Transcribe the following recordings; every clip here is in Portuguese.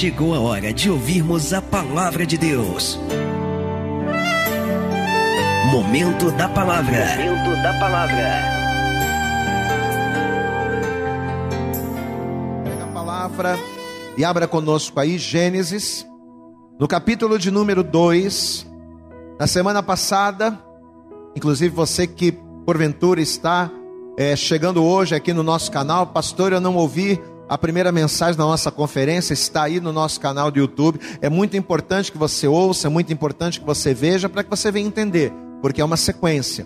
chegou a hora de ouvirmos a palavra de Deus. Momento da palavra. Momento da palavra. Pega a palavra e abra conosco aí Gênesis, no capítulo de número 2. Na semana passada, inclusive você que porventura está é, chegando hoje aqui no nosso canal, pastor, eu não ouvi a primeira mensagem da nossa conferência está aí no nosso canal do YouTube. É muito importante que você ouça, é muito importante que você veja para que você venha entender, porque é uma sequência.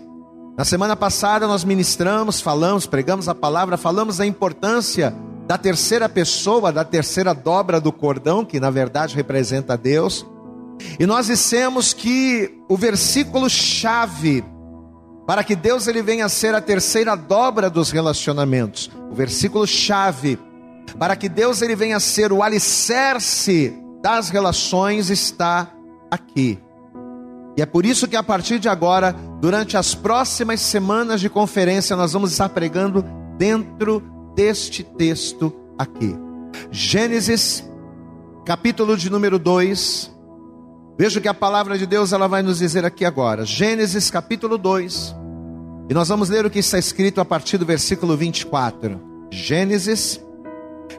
Na semana passada nós ministramos, falamos, pregamos a palavra, falamos da importância da terceira pessoa, da terceira dobra do cordão, que na verdade representa Deus. E nós dissemos que o versículo chave para que Deus ele venha a ser a terceira dobra dos relacionamentos. O versículo chave para que Deus ele venha a ser o alicerce das relações está aqui. E é por isso que a partir de agora, durante as próximas semanas de conferência, nós vamos estar pregando dentro deste texto aqui. Gênesis, capítulo de número 2. Veja que a palavra de Deus ela vai nos dizer aqui agora. Gênesis, capítulo 2. E nós vamos ler o que está escrito a partir do versículo 24. Gênesis,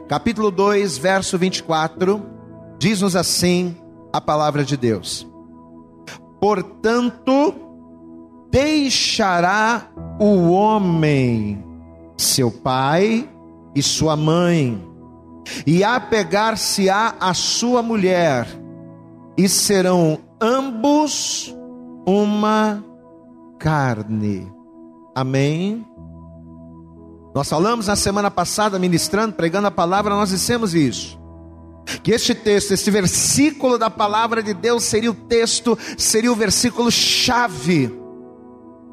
capítulo 2, verso 24, diz-nos assim a palavra de Deus: Portanto, deixará o homem seu pai e sua mãe, e apegar-se-á a sua mulher, e serão ambos uma carne. Amém. Nós falamos na semana passada, ministrando, pregando a palavra, nós dissemos isso. Que este texto, este versículo da palavra de Deus seria o texto, seria o versículo chave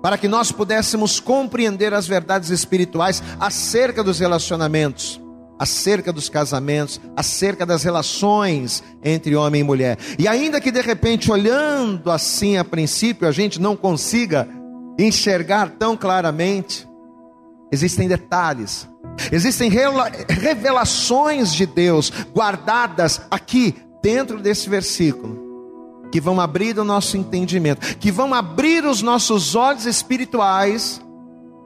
para que nós pudéssemos compreender as verdades espirituais acerca dos relacionamentos, acerca dos casamentos, acerca das relações entre homem e mulher. E ainda que de repente, olhando assim a princípio, a gente não consiga enxergar tão claramente, existem detalhes, existem revelações de Deus guardadas aqui dentro desse versículo, que vão abrir o nosso entendimento, que vão abrir os nossos olhos espirituais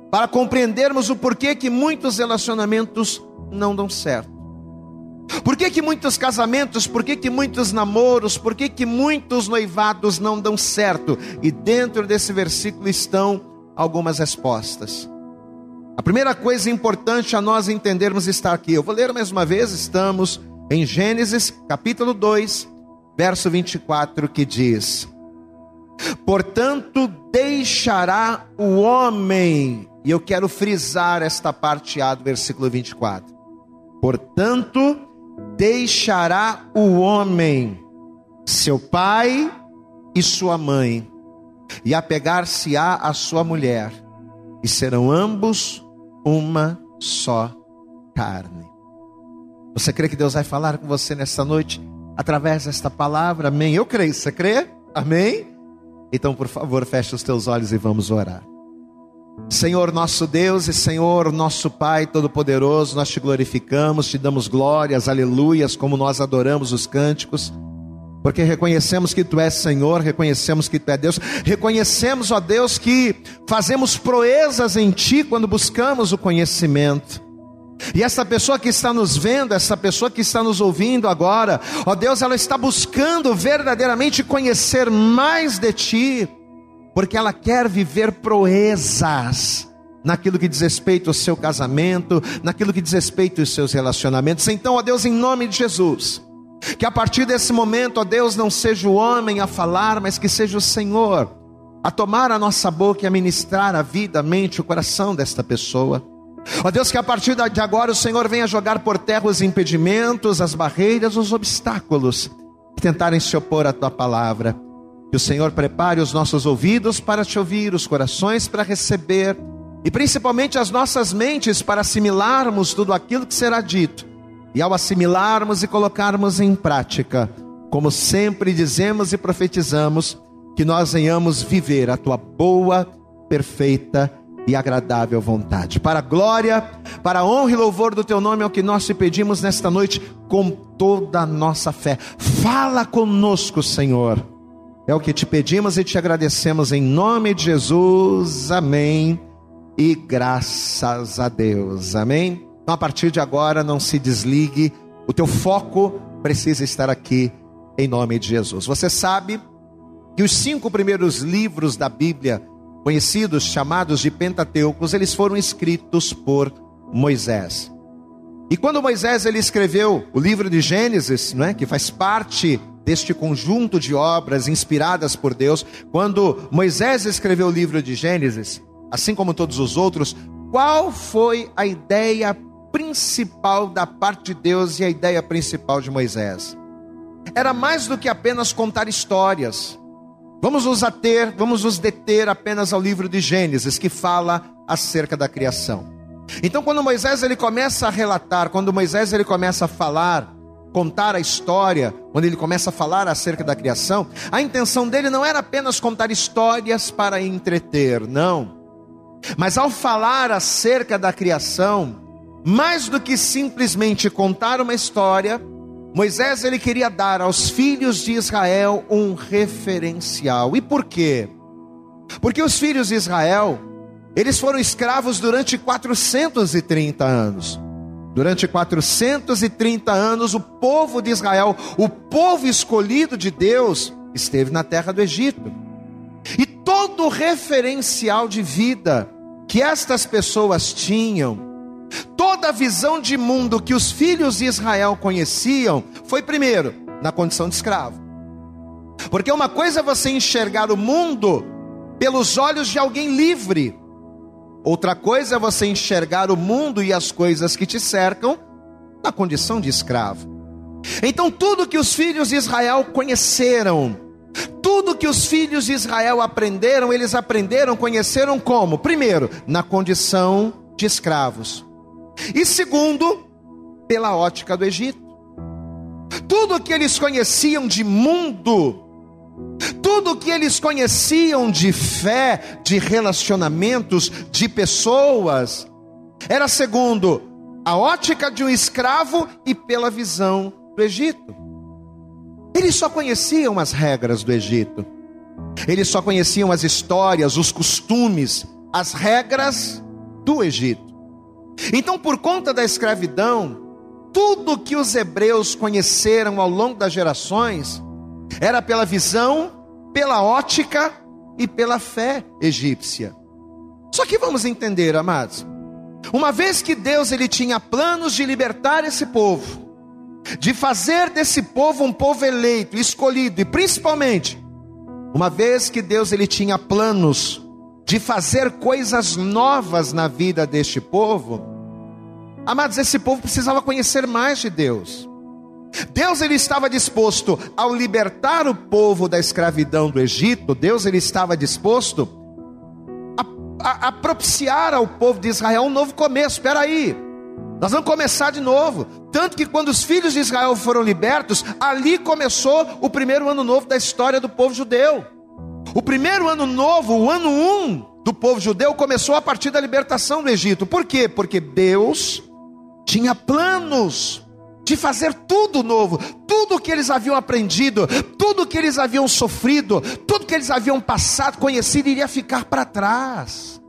para compreendermos o porquê que muitos relacionamentos não dão certo. Por que, que muitos casamentos, por que, que muitos namoros, por que, que muitos noivados não dão certo? E dentro desse versículo estão algumas respostas. A primeira coisa importante a nós entendermos está aqui. Eu vou ler mais uma vez, estamos em Gênesis capítulo 2, verso 24, que diz: Portanto, deixará o homem, e eu quero frisar esta parte A do versículo 24. Portanto, deixará o homem seu pai e sua mãe, e apegar-se-á a sua mulher, e serão ambos uma só carne. Você crê que Deus vai falar com você nesta noite através desta palavra? Amém. Eu creio. Você crê? Amém? Então, por favor, feche os teus olhos e vamos orar. Senhor nosso Deus e Senhor nosso Pai Todo-Poderoso, nós te glorificamos, te damos glórias, aleluias, como nós adoramos os cânticos porque reconhecemos que Tu és Senhor, reconhecemos que Tu é Deus, reconhecemos, ó Deus, que fazemos proezas em Ti quando buscamos o conhecimento. E essa pessoa que está nos vendo, essa pessoa que está nos ouvindo agora, ó Deus, ela está buscando verdadeiramente conhecer mais de Ti, porque ela quer viver proezas naquilo que diz respeito ao seu casamento, naquilo que diz respeito aos seus relacionamentos. Então, ó Deus, em nome de Jesus, que a partir desse momento, ó Deus, não seja o homem a falar, mas que seja o Senhor a tomar a nossa boca e a ministrar a vida, a mente, o coração desta pessoa. Ó Deus, que a partir de agora o Senhor venha jogar por terra os impedimentos, as barreiras, os obstáculos que tentarem se opor à tua palavra. Que o Senhor prepare os nossos ouvidos para te ouvir, os corações para receber e principalmente as nossas mentes para assimilarmos tudo aquilo que será dito e ao assimilarmos e colocarmos em prática, como sempre dizemos e profetizamos, que nós venhamos viver a tua boa, perfeita e agradável vontade. Para a glória, para a honra e louvor do teu nome é o que nós te pedimos nesta noite com toda a nossa fé. Fala conosco, Senhor. É o que te pedimos e te agradecemos em nome de Jesus. Amém. E graças a Deus. Amém. Então, a partir de agora, não se desligue. O teu foco precisa estar aqui em nome de Jesus. Você sabe que os cinco primeiros livros da Bíblia conhecidos, chamados de Pentateucos, eles foram escritos por Moisés. E quando Moisés ele escreveu o livro de Gênesis, não é, que faz parte deste conjunto de obras inspiradas por Deus, quando Moisés escreveu o livro de Gênesis, assim como todos os outros, qual foi a ideia principal da parte de Deus e a ideia principal de Moisés? Era mais do que apenas contar histórias. Vamos nos ater, vamos nos deter apenas ao livro de Gênesis, que fala acerca da criação. Então, quando Moisés ele começa a relatar, quando Moisés ele começa a falar, contar a história, quando ele começa a falar acerca da criação, a intenção dele não era apenas contar histórias para entreter, não. Mas ao falar acerca da criação, mais do que simplesmente contar uma história, Moisés ele queria dar aos filhos de Israel um referencial. E por quê? Porque os filhos de Israel, eles foram escravos durante 430 anos. Durante 430 anos, o povo de Israel, o povo escolhido de Deus, esteve na terra do Egito. E todo o referencial de vida que estas pessoas tinham, Toda a visão de mundo que os filhos de Israel conheciam foi, primeiro, na condição de escravo. Porque uma coisa é você enxergar o mundo pelos olhos de alguém livre, outra coisa é você enxergar o mundo e as coisas que te cercam na condição de escravo. Então, tudo que os filhos de Israel conheceram, tudo que os filhos de Israel aprenderam, eles aprenderam, conheceram como? Primeiro, na condição de escravos. E segundo, pela ótica do Egito. Tudo que eles conheciam de mundo, tudo que eles conheciam de fé, de relacionamentos, de pessoas, era segundo a ótica de um escravo e pela visão do Egito. Eles só conheciam as regras do Egito, eles só conheciam as histórias, os costumes, as regras do Egito. Então, por conta da escravidão, tudo que os hebreus conheceram ao longo das gerações era pela visão, pela ótica e pela fé egípcia. Só que vamos entender, amados, uma vez que Deus ele tinha planos de libertar esse povo, de fazer desse povo um povo eleito, escolhido e principalmente, uma vez que Deus ele tinha planos de fazer coisas novas na vida deste povo, amados, esse povo precisava conhecer mais de Deus. Deus ele estava disposto ao libertar o povo da escravidão do Egito, Deus ele estava disposto a, a, a propiciar ao povo de Israel um novo começo. Espera aí, nós vamos começar de novo. Tanto que quando os filhos de Israel foram libertos, ali começou o primeiro ano novo da história do povo judeu. O primeiro ano novo, o ano um do povo judeu, começou a partir da libertação do Egito. Por quê? Porque Deus tinha planos de fazer tudo novo, tudo que eles haviam aprendido, tudo que eles haviam sofrido, tudo que eles haviam passado, conhecido, iria ficar para trás.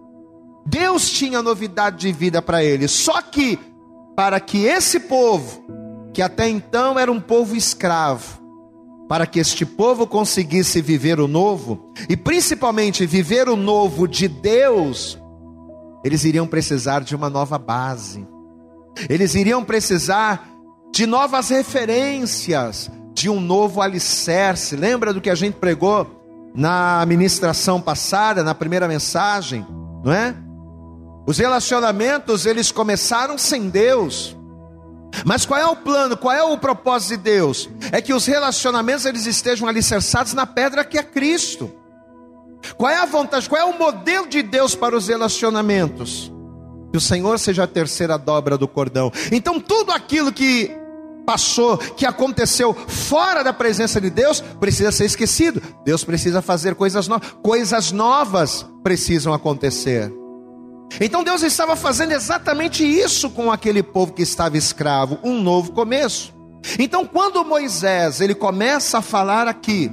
Deus tinha novidade de vida para eles, só que para que esse povo, que até então era um povo escravo, para que este povo conseguisse viver o novo, e principalmente viver o novo de Deus, eles iriam precisar de uma nova base, eles iriam precisar de novas referências, de um novo alicerce. Lembra do que a gente pregou na ministração passada, na primeira mensagem, não é? Os relacionamentos, eles começaram sem Deus. Mas qual é o plano? Qual é o propósito de Deus? É que os relacionamentos eles estejam alicerçados na pedra que é Cristo. Qual é a vontade? Qual é o modelo de Deus para os relacionamentos? Que o Senhor seja a terceira dobra do cordão. Então tudo aquilo que passou, que aconteceu fora da presença de Deus, precisa ser esquecido. Deus precisa fazer coisas novas. Coisas novas precisam acontecer. Então Deus estava fazendo exatamente isso com aquele povo que estava escravo, um novo começo. Então quando Moisés, ele começa a falar aqui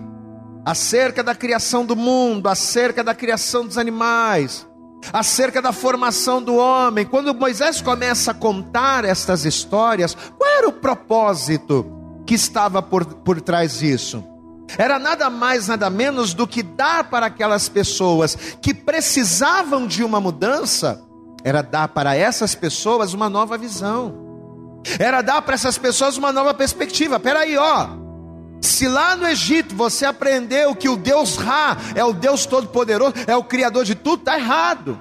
acerca da criação do mundo, acerca da criação dos animais, acerca da formação do homem, quando Moisés começa a contar estas histórias, qual era o propósito que estava por, por trás disso? Era nada mais, nada menos do que dar para aquelas pessoas que precisavam de uma mudança, era dar para essas pessoas uma nova visão, era dar para essas pessoas uma nova perspectiva. Peraí, ó, se lá no Egito você aprendeu que o Deus Ra é o Deus Todo-Poderoso, é o Criador de tudo, está errado.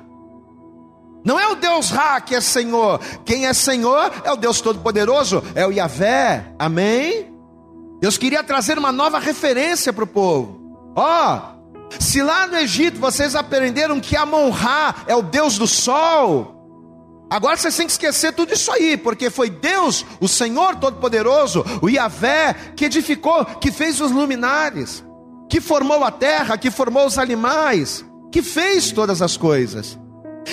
Não é o Deus Ra que é Senhor. Quem é Senhor é o Deus Todo-Poderoso, é o Yahvé. Amém? Deus queria trazer uma nova referência para o povo. Ó, oh, se lá no Egito vocês aprenderam que Amon-Ra é o Deus do sol, agora vocês têm que esquecer tudo isso aí, porque foi Deus, o Senhor Todo-Poderoso, o Yahvé, que edificou, que fez os luminares, que formou a terra, que formou os animais, que fez todas as coisas.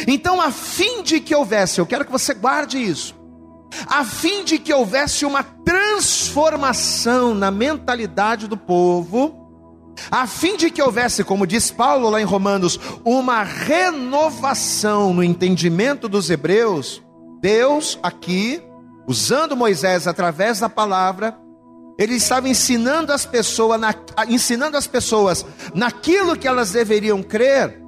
Então, a fim de que houvesse, eu quero que você guarde isso, a fim de que houvesse uma transformação na mentalidade do povo, a fim de que houvesse, como diz Paulo lá em Romanos, uma renovação no entendimento dos hebreus, Deus aqui, usando Moisés através da palavra, ele estava ensinando as pessoas, na, ensinando as pessoas naquilo que elas deveriam crer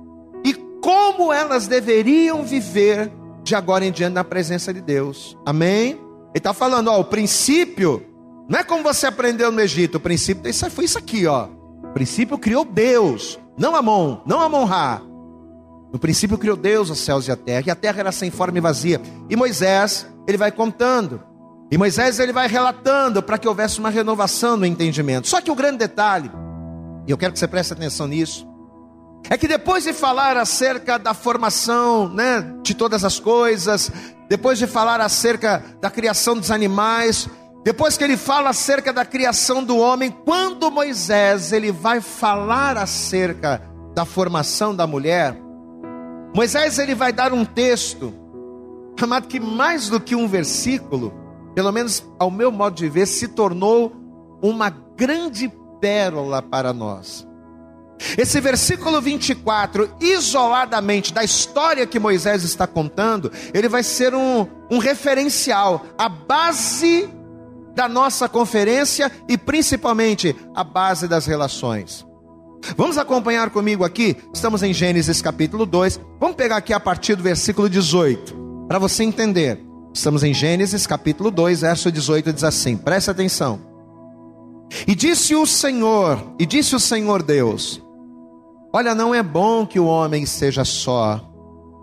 e como elas deveriam viver de agora em diante na presença de Deus. Amém? Ele está falando, ó, o princípio não é como você aprendeu no Egito, o princípio isso foi isso aqui, ó. O princípio criou Deus, não Amon, não Amon-Ra. No princípio criou Deus os céus e a terra, e a terra era sem forma e vazia. E Moisés, ele vai contando. E Moisés ele vai relatando para que houvesse uma renovação no entendimento. Só que o grande detalhe, e eu quero que você preste atenção nisso, é que depois de falar acerca da formação né, de todas as coisas, depois de falar acerca da criação dos animais, depois que ele fala acerca da criação do homem, quando Moisés ele vai falar acerca da formação da mulher, Moisés ele vai dar um texto chamado que mais do que um versículo, pelo menos ao meu modo de ver, se tornou uma grande pérola para nós. Esse versículo 24, isoladamente da história que Moisés está contando, ele vai ser um, um referencial, a base da nossa conferência e principalmente a base das relações. Vamos acompanhar comigo aqui, estamos em Gênesis capítulo 2, vamos pegar aqui a partir do versículo 18, para você entender. Estamos em Gênesis capítulo 2, verso 18, diz assim: preste atenção. E disse o Senhor, e disse o Senhor Deus: Olha, não é bom que o homem seja só.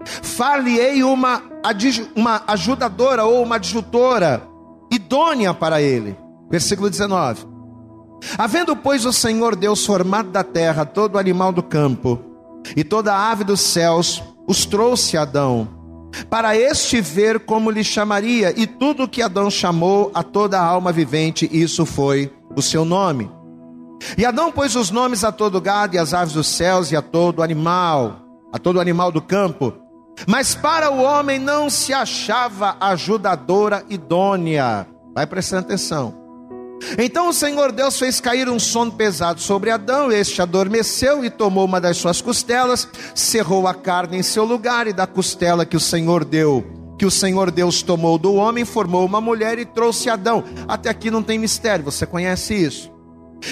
Far-lhe-ei uma, uma ajudadora ou uma adjutora idônea para ele. Versículo 19. Havendo, pois, o Senhor Deus formado da terra todo animal do campo e toda ave dos céus, os trouxe Adão, para este ver como lhe chamaria, e tudo que Adão chamou a toda alma vivente, isso foi o seu nome. E Adão pôs os nomes a todo gado e às aves dos céus e a todo animal, a todo animal do campo. Mas para o homem não se achava ajudadora idônea. Vai prestando atenção. Então o Senhor Deus fez cair um sono pesado sobre Adão, este adormeceu e tomou uma das suas costelas, cerrou a carne em seu lugar e da costela que o Senhor deu, que o Senhor Deus tomou do homem, formou uma mulher e trouxe Adão. Até aqui não tem mistério, você conhece isso.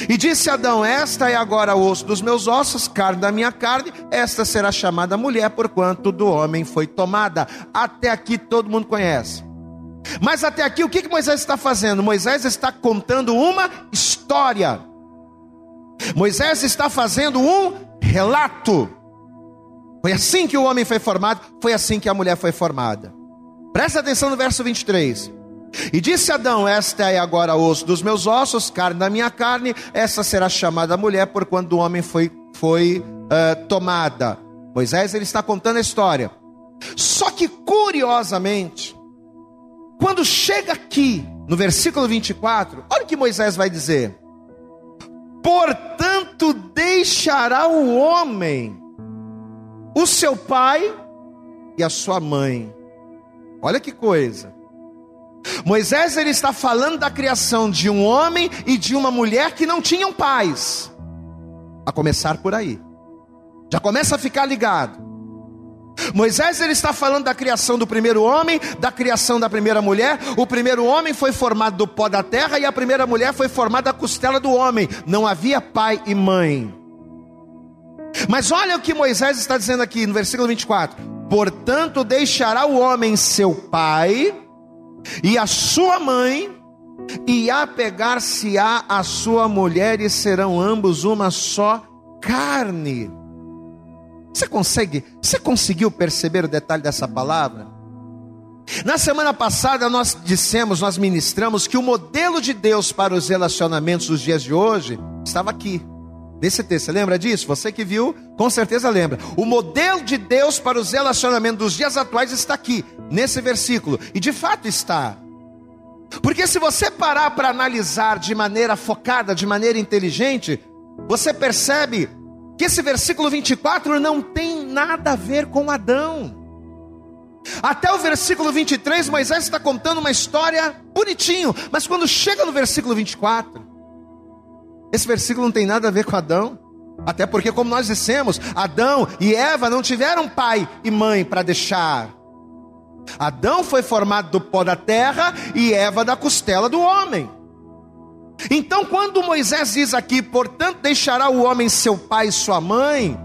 E disse Adão: Esta é agora o osso dos meus ossos, carne da minha carne, esta será chamada mulher, porquanto do homem foi tomada. Até aqui todo mundo conhece. Mas até aqui o que, que Moisés está fazendo? Moisés está contando uma história. Moisés está fazendo um relato. Foi assim que o homem foi formado, foi assim que a mulher foi formada. Presta atenção no verso 23. E disse Adão: Esta é agora osso dos meus ossos, carne da minha carne, essa será chamada mulher, por quando o homem foi, foi uh, tomada. Moisés ele está contando a história. Só que curiosamente, quando chega aqui, no versículo 24, olha o que Moisés vai dizer: Portanto, deixará o homem o seu pai e a sua mãe. Olha que coisa. Moisés ele está falando da criação de um homem e de uma mulher que não tinham pais. A começar por aí. Já começa a ficar ligado. Moisés ele está falando da criação do primeiro homem, da criação da primeira mulher. O primeiro homem foi formado do pó da terra e a primeira mulher foi formada da costela do homem. Não havia pai e mãe. Mas olha o que Moisés está dizendo aqui no versículo 24: Portanto, deixará o homem seu pai e a sua mãe, e apegar-se-á a sua mulher, e serão ambos uma só carne. Você consegue, você conseguiu perceber o detalhe dessa palavra? Na semana passada nós dissemos, nós ministramos que o modelo de Deus para os relacionamentos dos dias de hoje estava aqui. Nesse texto, você lembra disso? Você que viu, com certeza lembra. O modelo de Deus para os relacionamentos dos dias atuais está aqui, nesse versículo. E de fato está. Porque se você parar para analisar de maneira focada, de maneira inteligente, você percebe que esse versículo 24 não tem nada a ver com Adão. Até o versículo 23, Moisés está contando uma história bonitinho, mas quando chega no versículo 24, esse versículo não tem nada a ver com Adão. Até porque, como nós dissemos, Adão e Eva não tiveram pai e mãe para deixar. Adão foi formado do pó da terra e Eva da costela do homem. Então, quando Moisés diz aqui, portanto, deixará o homem seu pai e sua mãe,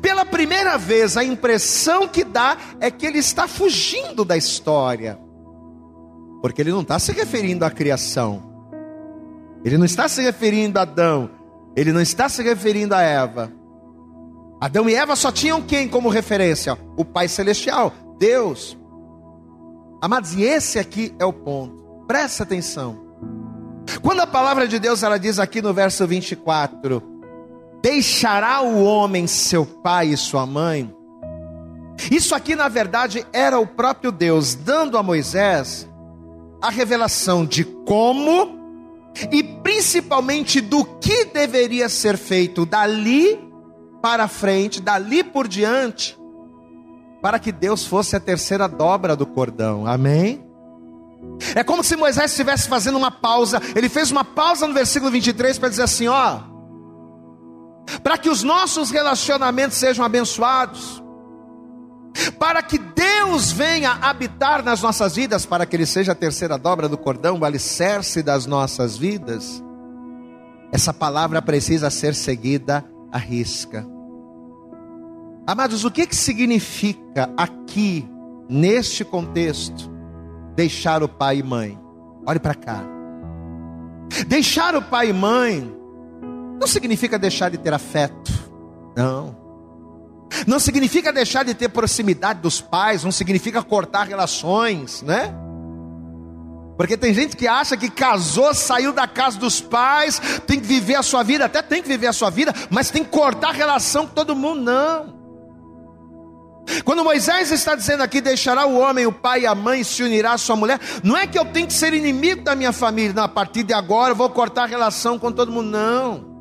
pela primeira vez a impressão que dá é que ele está fugindo da história, porque ele não está se referindo à criação, ele não está se referindo a Adão, ele não está se referindo a Eva. Adão e Eva só tinham quem como referência? O Pai Celestial, Deus. Amados, e esse aqui é o ponto, presta atenção. Quando a palavra de Deus ela diz aqui no verso 24: Deixará o homem seu pai e sua mãe. Isso aqui na verdade era o próprio Deus dando a Moisés a revelação de como e principalmente do que deveria ser feito dali para frente, dali por diante, para que Deus fosse a terceira dobra do cordão. Amém? É como se Moisés estivesse fazendo uma pausa. Ele fez uma pausa no versículo 23 para dizer assim: ó, para que os nossos relacionamentos sejam abençoados, para que Deus venha habitar nas nossas vidas, para que Ele seja a terceira dobra do cordão, o alicerce das nossas vidas, essa palavra precisa ser seguida à risca. Amados, o que, que significa aqui, neste contexto, deixar o pai e mãe. Olhe para cá. Deixar o pai e mãe não significa deixar de ter afeto. Não. Não significa deixar de ter proximidade dos pais, não significa cortar relações, né? Porque tem gente que acha que casou, saiu da casa dos pais, tem que viver a sua vida, até tem que viver a sua vida, mas tem que cortar relação com todo mundo, não. Quando Moisés está dizendo aqui, deixará o homem, o pai e a mãe, se unirá à sua mulher, não é que eu tenho que ser inimigo da minha família, não, a partir de agora eu vou cortar relação com todo mundo, não.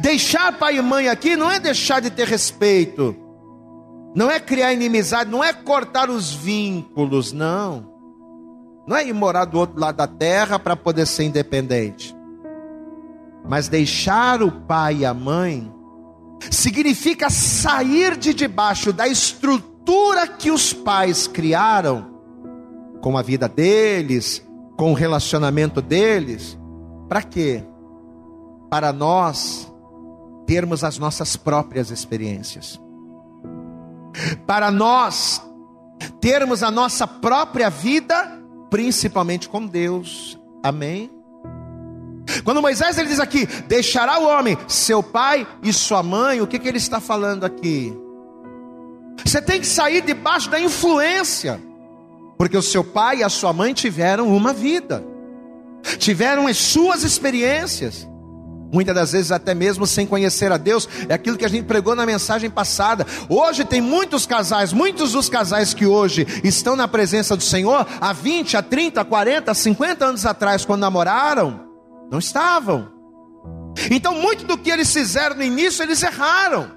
Deixar pai e mãe aqui não é deixar de ter respeito, não é criar inimizade, não é cortar os vínculos, não. Não é ir morar do outro lado da terra para poder ser independente. Mas deixar o pai e a mãe significa sair de debaixo da estrutura que os pais criaram, com a vida deles, com o relacionamento deles, para quê? Para nós termos as nossas próprias experiências, para nós termos a nossa própria vida, principalmente com Deus, amém? Quando Moisés ele diz aqui, deixará o homem seu pai e sua mãe, o que, que ele está falando aqui? Você tem que sair debaixo da influência, porque o seu pai e a sua mãe tiveram uma vida, tiveram as suas experiências, muitas das vezes até mesmo sem conhecer a Deus, é aquilo que a gente pregou na mensagem passada. Hoje tem muitos casais, muitos dos casais que hoje estão na presença do Senhor, há 20, há 30, 40, 50 anos atrás, quando namoraram, não estavam. Então, muito do que eles fizeram no início, eles erraram.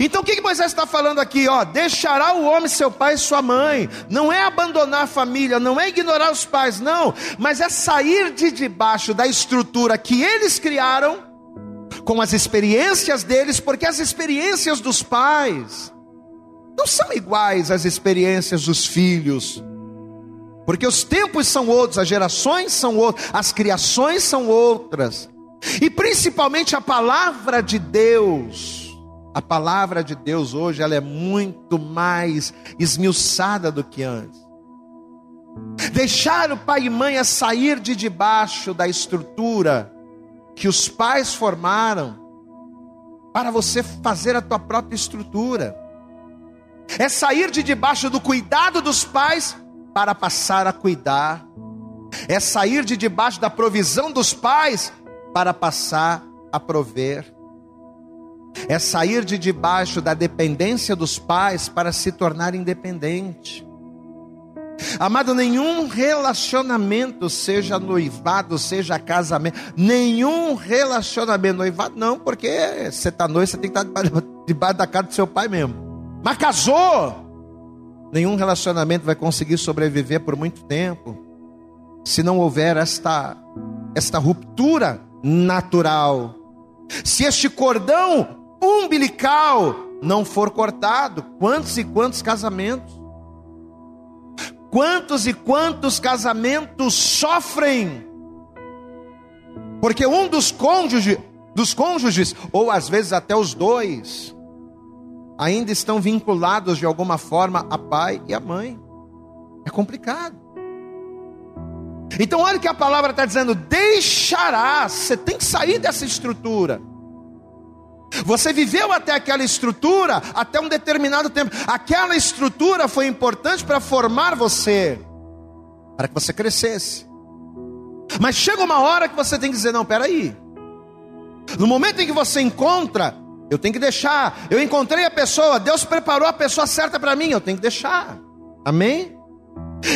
Então o que, que Moisés está falando aqui? Ó, deixará o homem seu pai e sua mãe. Não é abandonar a família, não é ignorar os pais, não. Mas é sair de debaixo da estrutura que eles criaram, com as experiências deles, porque as experiências dos pais não são iguais às experiências dos filhos. Porque os tempos são outros, as gerações são outras, as criações são outras. E principalmente a palavra de Deus a palavra de Deus hoje ela é muito mais esmiuçada do que antes. Deixar o pai e mãe a sair de debaixo da estrutura que os pais formaram para você fazer a tua própria estrutura. É sair de debaixo do cuidado dos pais para passar a cuidar. É sair de debaixo da provisão dos pais para passar a prover é sair de debaixo da dependência dos pais para se tornar independente. Amado, nenhum relacionamento, seja noivado, seja casamento, nenhum relacionamento, noivado não, porque você está noivo, você tem que estar debaixo da cara do seu pai mesmo. Mas casou, nenhum relacionamento vai conseguir sobreviver por muito tempo, se não houver esta, esta ruptura natural. Se este cordão umbilical não for cortado, quantos e quantos casamentos? Quantos e quantos casamentos sofrem? Porque um dos cônjuges, dos cônjuges, ou às vezes até os dois, ainda estão vinculados de alguma forma a pai e a mãe. É complicado. Então, olha o que a palavra está dizendo: deixarás, você tem que sair dessa estrutura. Você viveu até aquela estrutura, até um determinado tempo. Aquela estrutura foi importante para formar você, para que você crescesse. Mas chega uma hora que você tem que dizer: não, peraí. No momento em que você encontra, eu tenho que deixar. Eu encontrei a pessoa, Deus preparou a pessoa certa para mim, eu tenho que deixar. Amém?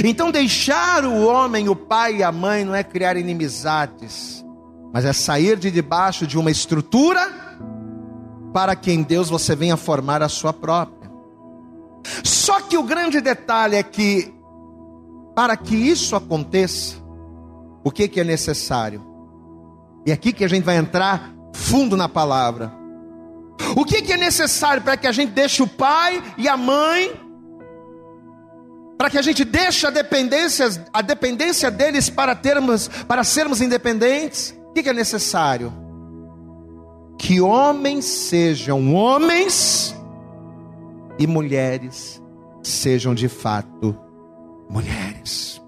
Então, deixar o homem, o pai e a mãe não é criar inimizades, mas é sair de debaixo de uma estrutura para que em Deus você venha formar a sua própria. Só que o grande detalhe é que, para que isso aconteça, o que, que é necessário? E é aqui que a gente vai entrar fundo na palavra. O que, que é necessário para que a gente deixe o pai e a mãe, para que a gente deixe a dependência, a dependência deles para termos, para sermos independentes? O que, que é necessário? Que homens sejam homens e mulheres sejam de fato mulheres.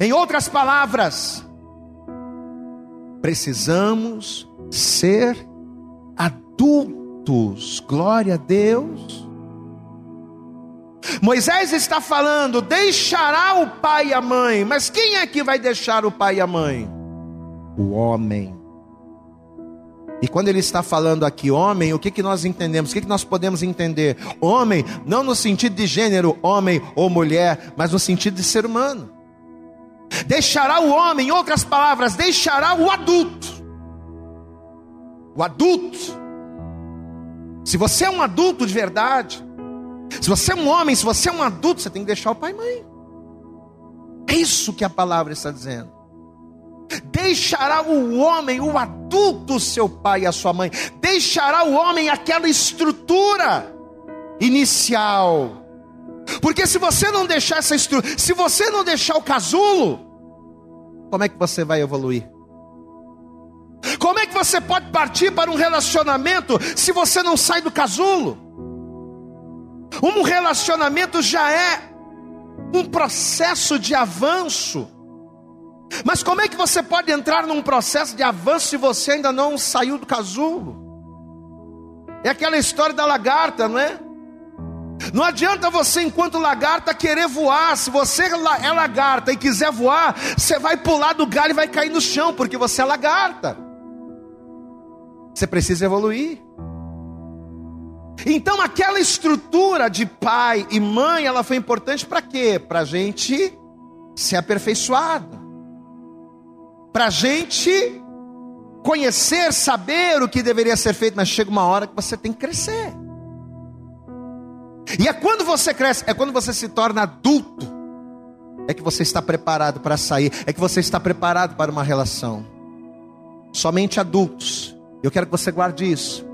Em outras palavras, precisamos ser adultos. Glória a Deus. Moisés está falando: deixará o pai e a mãe, mas quem é que vai deixar o pai e a mãe? O homem. E quando ele está falando aqui homem, o que, que nós entendemos? O que, que nós podemos entender? Homem, não no sentido de gênero, homem ou mulher, mas no sentido de ser humano. Deixará o homem, em outras palavras, deixará o adulto. O adulto. Se você é um adulto de verdade, se você é um homem, se você é um adulto, você tem que deixar o pai e mãe. É isso que a palavra está dizendo. Deixará o homem, o adulto, seu pai e a sua mãe, deixará o homem aquela estrutura inicial. Porque se você não deixar essa estrutura, se você não deixar o casulo, como é que você vai evoluir? Como é que você pode partir para um relacionamento se você não sai do casulo? Um relacionamento já é um processo de avanço. Mas como é que você pode entrar num processo de avanço se você ainda não saiu do casulo? É aquela história da lagarta, não é? Não adianta você, enquanto lagarta, querer voar. Se você é lagarta e quiser voar, você vai pular do galho e vai cair no chão, porque você é lagarta. Você precisa evoluir. Então, aquela estrutura de pai e mãe, ela foi importante para quê? Para a gente ser aperfeiçoado para a gente conhecer, saber o que deveria ser feito, mas chega uma hora que você tem que crescer. E é quando você cresce, é quando você se torna adulto, é que você está preparado para sair, é que você está preparado para uma relação. Somente adultos, eu quero que você guarde isso.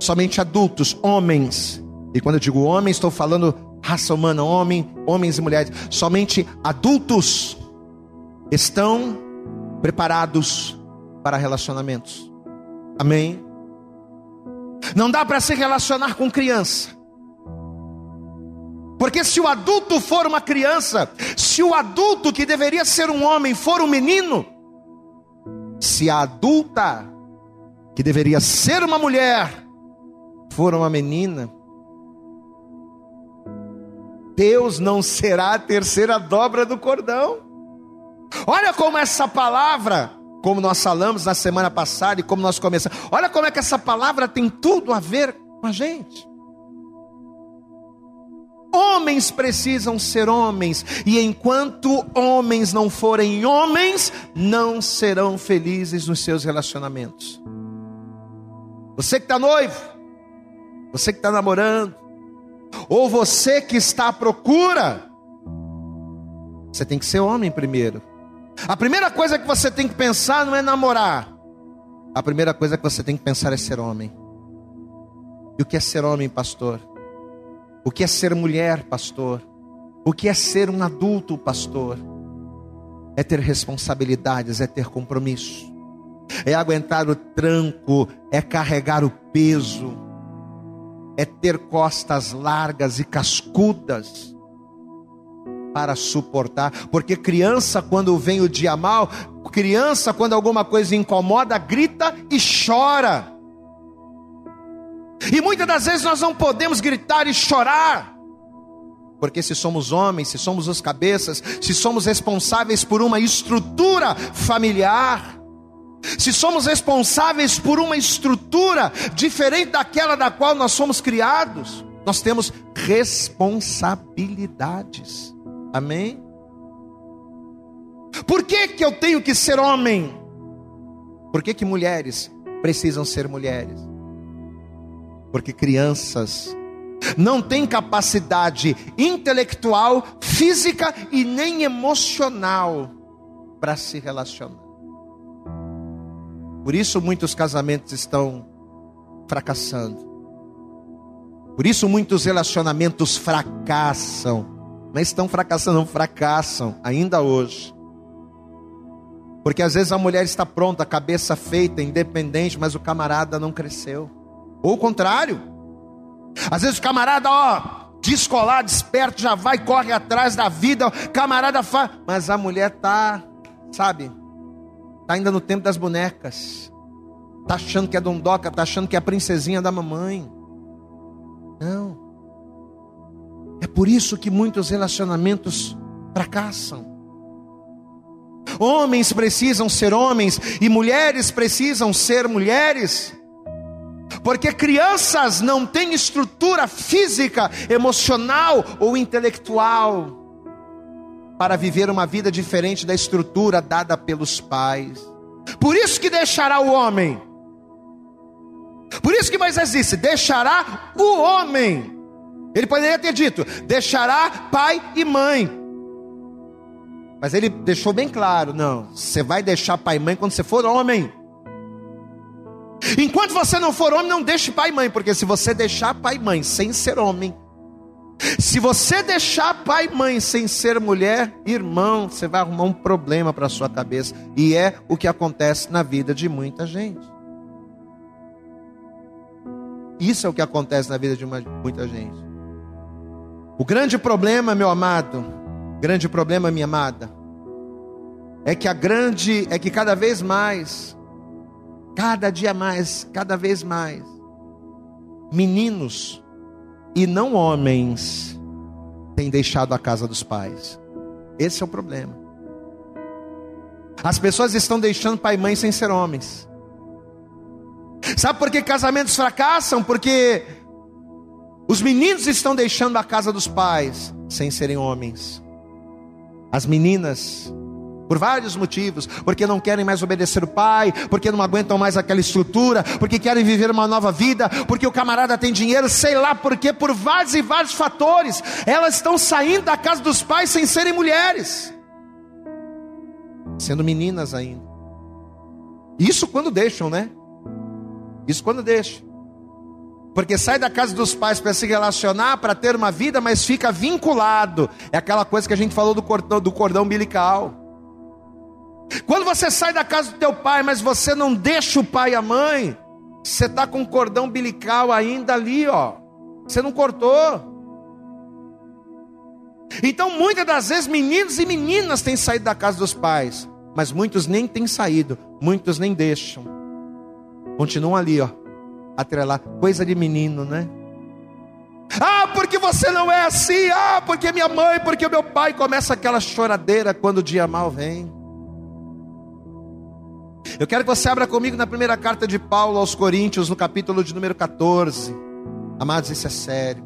Somente adultos, homens, e quando eu digo homem, estou falando raça humana, homem, homens e mulheres, somente adultos estão preparados para relacionamentos. Amém? Não dá para se relacionar com criança. Porque se o adulto for uma criança, se o adulto que deveria ser um homem for um menino, se a adulta que deveria ser uma mulher for uma menina, Deus não será a terceira dobra do cordão. Olha como essa palavra, como nós falamos na semana passada e como nós começamos, olha como é que essa palavra tem tudo a ver com a gente. Homens precisam ser homens, e enquanto homens não forem homens, não serão felizes nos seus relacionamentos. Você que está noivo, você que está namorando, ou você que está à procura, você tem que ser homem primeiro. A primeira coisa que você tem que pensar não é namorar, a primeira coisa que você tem que pensar é ser homem. E o que é ser homem, pastor? O que é ser mulher, pastor? O que é ser um adulto, pastor? É ter responsabilidades, é ter compromisso, é aguentar o tranco, é carregar o peso, é ter costas largas e cascudas para suportar, porque criança, quando vem o dia mal, criança, quando alguma coisa incomoda, grita e chora. E muitas das vezes nós não podemos gritar e chorar, porque se somos homens, se somos os cabeças, se somos responsáveis por uma estrutura familiar, se somos responsáveis por uma estrutura diferente daquela da qual nós somos criados, nós temos responsabilidades. Amém? Por que, que eu tenho que ser homem? Por que, que mulheres precisam ser mulheres? porque crianças não têm capacidade intelectual, física e nem emocional para se relacionar. Por isso muitos casamentos estão fracassando. Por isso muitos relacionamentos fracassam. Não estão fracassando, não fracassam ainda hoje. Porque às vezes a mulher está pronta, cabeça feita, independente, mas o camarada não cresceu. Ou o contrário. Às vezes o camarada, ó, descolar, desperto, já vai, corre atrás da vida, camarada faz. Mas a mulher tá, sabe, tá ainda no tempo das bonecas. Tá achando que é dondoca, tá achando que é a princesinha da mamãe. Não. É por isso que muitos relacionamentos fracassam. Homens precisam ser homens e mulheres precisam ser mulheres porque crianças não têm estrutura física, emocional ou intelectual para viver uma vida diferente da estrutura dada pelos pais. Por isso que deixará o homem. Por isso que Moisés disse: deixará o homem. Ele poderia ter dito: deixará pai e mãe. Mas ele deixou bem claro: não, você vai deixar pai e mãe quando você for homem. Enquanto você não for homem, não deixe pai e mãe, porque se você deixar pai e mãe sem ser homem, se você deixar pai e mãe sem ser mulher, irmão, você vai arrumar um problema para sua cabeça. E é o que acontece na vida de muita gente. Isso é o que acontece na vida de uma, muita gente. O grande problema, meu amado, grande problema, minha amada, é que a grande, é que cada vez mais cada dia mais, cada vez mais, meninos e não homens têm deixado a casa dos pais. Esse é o problema. As pessoas estão deixando pai e mãe sem ser homens. Sabe por que casamentos fracassam? Porque os meninos estão deixando a casa dos pais sem serem homens. As meninas Por vários motivos, porque não querem mais obedecer o pai, porque não aguentam mais aquela estrutura, porque querem viver uma nova vida, porque o camarada tem dinheiro, sei lá porque, por vários e vários fatores, elas estão saindo da casa dos pais sem serem mulheres, sendo meninas ainda. Isso quando deixam, né? Isso quando deixam. Porque sai da casa dos pais para se relacionar, para ter uma vida, mas fica vinculado. É aquela coisa que a gente falou do cordão, do cordão umbilical. Quando você sai da casa do teu pai, mas você não deixa o pai e a mãe, você está com o cordão umbilical ainda ali, ó. Você não cortou. Então, muitas das vezes, meninos e meninas têm saído da casa dos pais, mas muitos nem têm saído, muitos nem deixam. Continuam ali, ó, atrelar. Coisa de menino, né? Ah, porque você não é assim. Ah, porque minha mãe, porque meu pai. Começa aquela choradeira quando o dia mal vem. Eu quero que você abra comigo na primeira carta de Paulo aos Coríntios, no capítulo de número 14. Amados, isso é sério.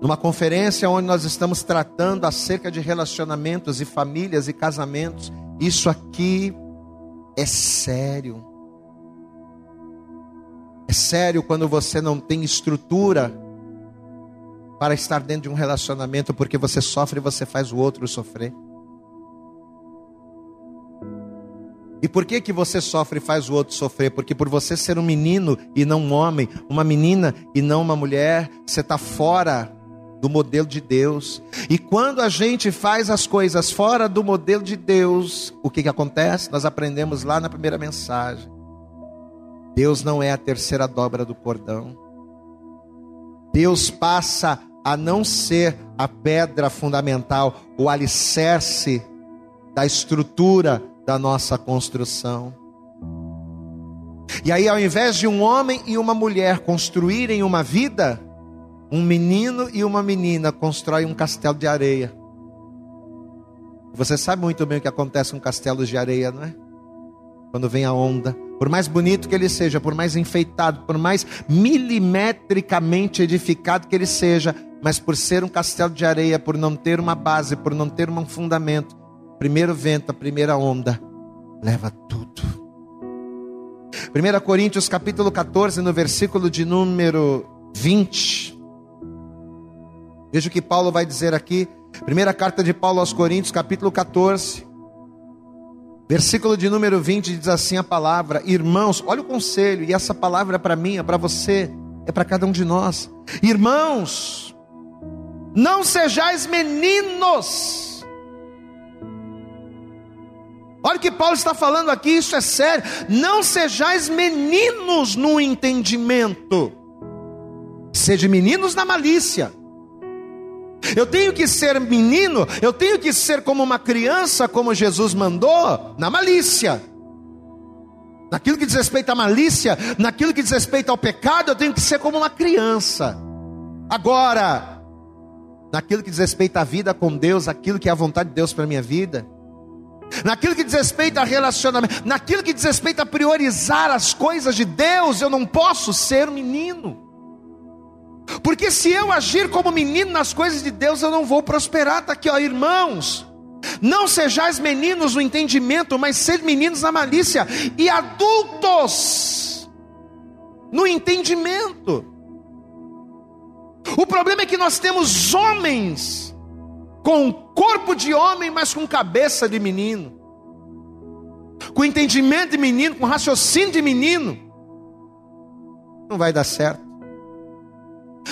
Numa conferência onde nós estamos tratando acerca de relacionamentos e famílias e casamentos, isso aqui é sério. É sério quando você não tem estrutura para estar dentro de um relacionamento, porque você sofre e você faz o outro sofrer. E por que que você sofre e faz o outro sofrer? Porque por você ser um menino e não um homem, uma menina e não uma mulher, você está fora do modelo de Deus. E quando a gente faz as coisas fora do modelo de Deus, o que que acontece? Nós aprendemos lá na primeira mensagem. Deus não é a terceira dobra do cordão. Deus passa a não ser a pedra fundamental, o alicerce da estrutura da nossa construção. E aí, ao invés de um homem e uma mulher construírem uma vida, um menino e uma menina constroem um castelo de areia. Você sabe muito bem o que acontece com castelos de areia, não é? Quando vem a onda, por mais bonito que ele seja, por mais enfeitado, por mais milimetricamente edificado que ele seja, mas por ser um castelo de areia, por não ter uma base, por não ter um fundamento, primeiro vento, a primeira onda, leva tudo. 1 Coríntios capítulo 14, no versículo de número 20. Veja o que Paulo vai dizer aqui. Primeira carta de Paulo aos Coríntios, capítulo 14. Versículo de número 20 diz assim a palavra: Irmãos, olha o conselho, e essa palavra é para mim, é para você, é para cada um de nós. Irmãos, não sejais meninos Olha o que Paulo está falando aqui, isso é sério. Não sejais meninos no entendimento, sejam meninos na malícia. Eu tenho que ser menino, eu tenho que ser como uma criança, como Jesus mandou, na malícia. Naquilo que diz respeito à malícia, naquilo que diz respeito ao pecado, eu tenho que ser como uma criança. Agora, naquilo que diz respeito à vida com Deus, aquilo que é a vontade de Deus para minha vida, naquilo que diz respeito a relacionamento, naquilo que diz respeito a priorizar as coisas de Deus, eu não posso ser menino. Porque se eu agir como menino nas coisas de Deus, eu não vou prosperar. Está aqui, ó, irmãos. Não sejais meninos no entendimento, mas sede meninos na malícia, e adultos no entendimento. O problema é que nós temos homens com corpo de homem, mas com cabeça de menino, com entendimento de menino, com raciocínio de menino, não vai dar certo.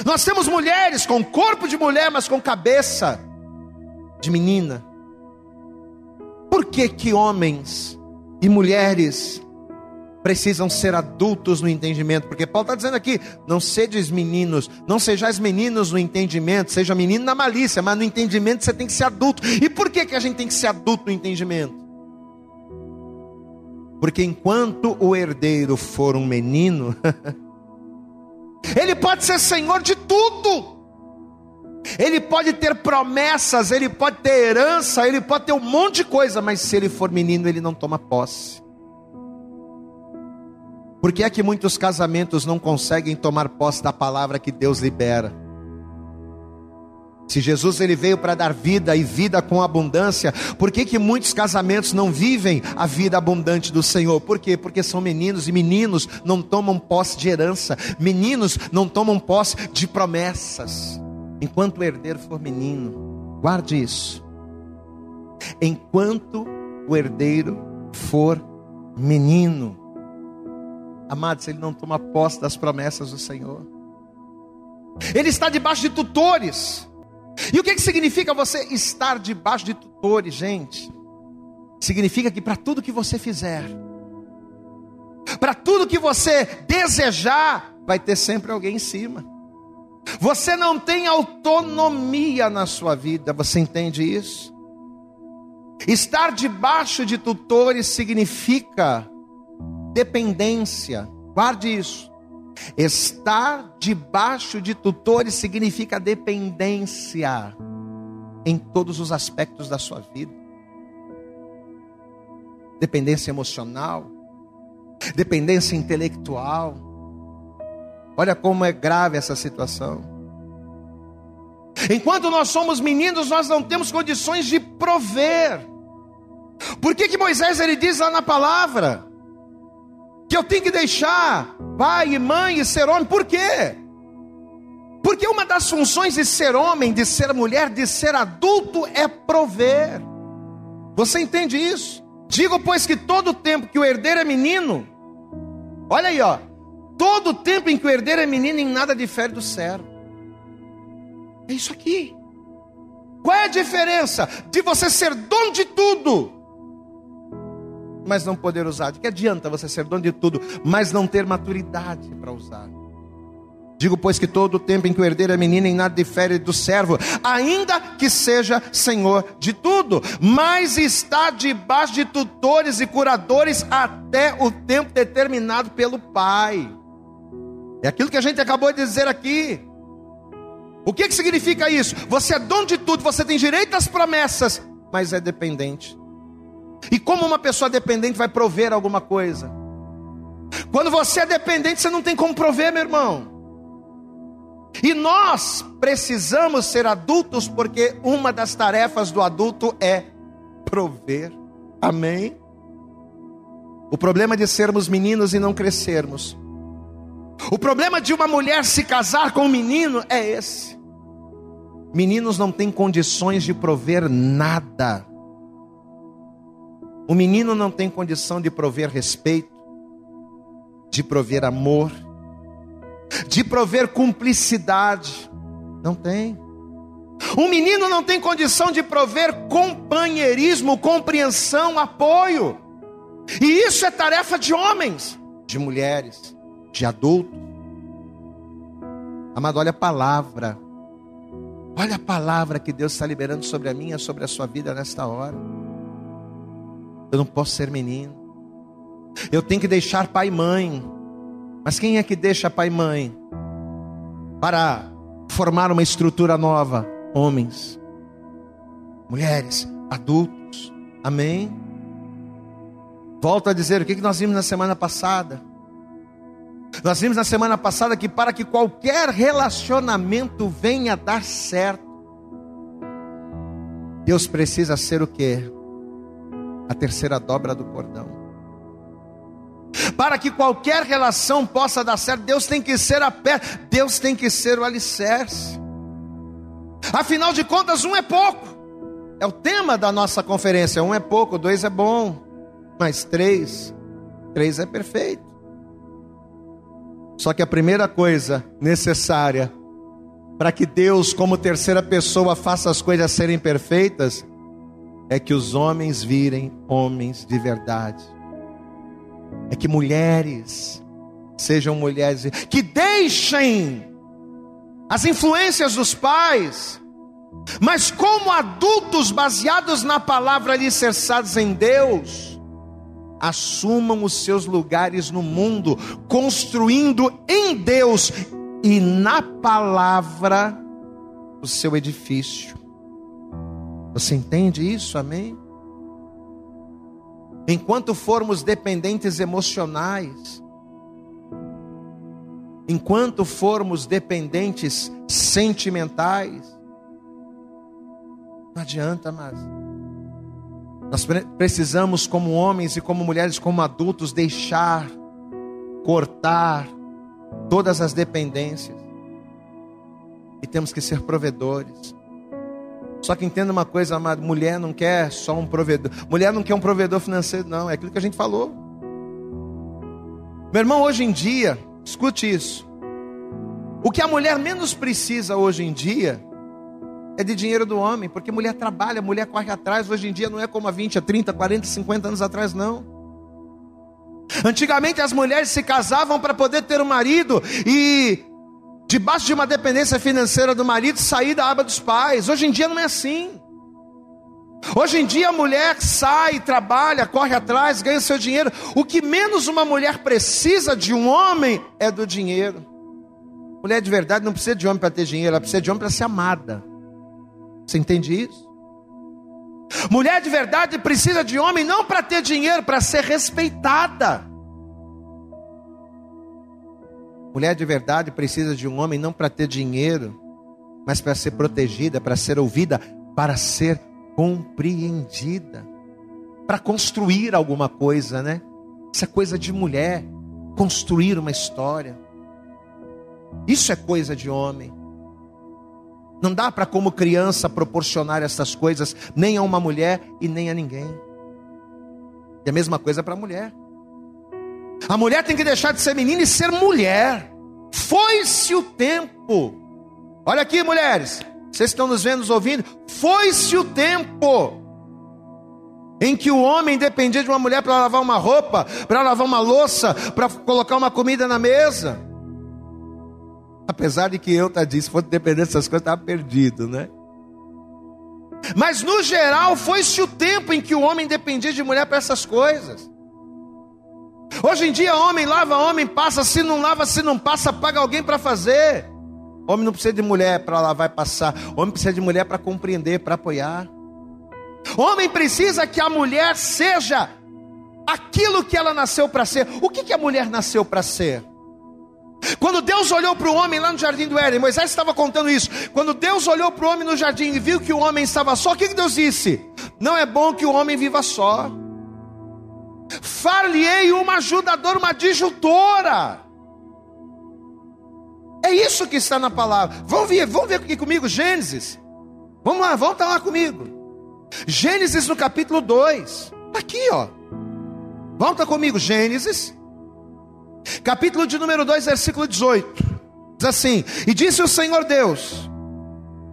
Nós temos mulheres com corpo de mulher, mas com cabeça de menina. Por que que homens e mulheres precisam ser adultos no entendimento, porque Paulo está dizendo aqui: não sedes meninos, não sejais meninos no entendimento, seja menino na malícia, mas no entendimento você tem que ser adulto. E por que, que a gente tem que ser adulto no entendimento? Porque enquanto o herdeiro for um menino, ele pode ser senhor de tudo. Ele pode ter promessas, ele pode ter herança, ele pode ter um monte de coisa, mas se ele for menino, ele não toma posse. Por que é que muitos casamentos não conseguem tomar posse da palavra que Deus libera? Se Jesus ele veio para dar vida e vida com abundância, por que, que muitos casamentos não vivem a vida abundante do Senhor? Por quê? Porque são meninos e meninos não tomam posse de herança, meninos não tomam posse de promessas. Enquanto o herdeiro for menino, guarde isso. Enquanto o herdeiro for menino, amados, ele não toma posse das promessas do Senhor. Ele está debaixo de tutores. E o que, que significa você estar debaixo de tutores, gente? Significa que para tudo que você fizer, para tudo que você desejar, vai ter sempre alguém em cima. Você não tem autonomia na sua vida, você entende isso? Estar debaixo de tutores significa dependência, guarde isso. Estar debaixo de tutores significa dependência em todos os aspectos da sua vida. Dependência emocional, dependência intelectual. Olha como é grave essa situação. Enquanto nós somos meninos, nós não temos condições de prover. Por que, que Moisés ele diz lá na palavra? Que eu tenho que deixar pai e mãe e ser homem. Por quê? Porque uma das funções de ser homem, de ser mulher, de ser adulto é prover. Você entende isso? Digo, pois, que todo tempo que o herdeiro é menino, olha aí, ó, todo tempo em que o herdeiro é menino, em nada difere do servo. É isso aqui. Qual é a diferença de você ser dono de tudo mas não poder usar. De que adianta você ser dono de tudo, mas não ter maturidade para usar? Digo, pois, que todo o tempo em que o herdeiro é menino, em nada difere do servo, ainda que seja senhor de tudo, mas está debaixo de tutores e curadores até o tempo determinado pelo pai. É aquilo que a gente acabou de dizer aqui. O que, que significa isso? Você é dono de tudo, você tem direito às promessas, mas é dependente e como uma pessoa dependente vai prover alguma coisa? Quando você é dependente, você não tem como prover, meu irmão. E nós precisamos ser adultos, porque uma das tarefas do adulto é prover. Amém? O problema de sermos meninos e não crescermos. O problema de uma mulher se casar com um menino é esse. Meninos não têm condições de prover nada. O menino não tem condição de prover respeito, de prover amor, de prover cumplicidade. Não tem. Um menino não tem condição de prover companheirismo, compreensão, apoio. E isso é tarefa de homens, de mulheres, de adultos. Amado, olha a palavra. Olha a palavra que Deus está liberando sobre a minha, sobre a sua vida nesta hora. Eu não posso ser menino. Eu tenho que deixar pai e mãe. Mas quem é que deixa pai e mãe para formar uma estrutura nova? Homens, mulheres, adultos. Amém? Volto a dizer o que nós vimos na semana passada. Nós vimos na semana passada que para que qualquer relacionamento venha dar certo, Deus precisa ser o que? A terceira dobra do cordão. Para que qualquer relação possa dar certo, Deus tem que ser a pé, Deus tem que ser o alicerce. Afinal de contas, um é pouco. É o tema da nossa conferência. Um é pouco, dois é bom, mas três, três é perfeito. Só que a primeira coisa necessária para que Deus, como terceira pessoa, faça as coisas serem perfeitas, é que os homens virem homens de verdade. É que mulheres sejam mulheres que deixem as influências dos pais, mas como adultos baseados na palavra alicerçados em Deus, assumam os seus lugares no mundo, construindo em Deus e na palavra o seu edifício. Você entende isso? Amém? Enquanto formos dependentes emocionais, enquanto formos dependentes sentimentais, Não adianta mais. Nós precisamos, como homens e como mulheres, como adultos, deixar, cortar todas as dependências. E temos que ser provedores. Só que entenda uma coisa, amado: mulher não quer só um provedor. Mulher não quer um provedor financeiro, não. É aquilo que a gente falou. Meu irmão, hoje em dia, escute isso. O que a mulher menos precisa hoje em dia é de dinheiro do homem, porque mulher trabalha, mulher corre atrás. Hoje em dia não é como há 20, 30, 40, 50 anos atrás, não. Antigamente as mulheres se casavam para poder ter um marido e, debaixo de uma dependência financeira do marido, sair da aba dos pais. Hoje em dia não é assim. Hoje em dia a mulher sai, trabalha, corre atrás, ganha seu dinheiro. O que menos uma mulher precisa de um homem é do dinheiro. Mulher de verdade não precisa de homem para ter dinheiro, ela precisa de homem para ser amada. Você entende isso? Mulher de verdade precisa de homem não para ter dinheiro, para ser respeitada. Mulher de verdade precisa de um homem não para ter dinheiro, mas para ser protegida, para ser ouvida, para ser compreendida, para construir alguma coisa, né? Isso é coisa de mulher, construir uma história. Isso é coisa de homem. Não dá para, como criança, proporcionar essas coisas nem a uma mulher e nem a ninguém. E a mesma coisa para a mulher. A mulher tem que deixar de ser menina e ser mulher. Foi-se o tempo. Olha aqui, mulheres. Vocês estão nos vendo, nos ouvindo? Foi-se o tempo em que o homem dependia de uma mulher para lavar uma roupa, para lavar uma louça, para colocar uma comida na mesa. Apesar de que eu, tadinho, se fosse depender dessas coisas, estava perdido, né? Mas no geral, foi-se o tempo em que o homem dependia de mulher para essas coisas. Hoje em dia, homem lava, homem passa, se não lava, se não passa, paga alguém para fazer. Homem não precisa de mulher para lavar e passar, homem precisa de mulher para compreender, para apoiar. Homem precisa que a mulher seja aquilo que ela nasceu para ser. O que, que a mulher nasceu para ser? Quando Deus olhou para o homem lá no jardim do Éden, Moisés estava contando isso. Quando Deus olhou para o homem no jardim e viu que o homem estava só, o que, que Deus disse? Não é bom que o homem viva só. Far-lhe-ei uma ajudadora, uma disjuntora. É isso que está na palavra. Vamos ver, vamos ver aqui comigo, Gênesis. Vamos lá, vamos estar lá comigo. Gênesis no capítulo 2. Está aqui, ó. Volta comigo, Gênesis Capítulo de número 2, versículo 18. Diz assim: E disse o Senhor Deus: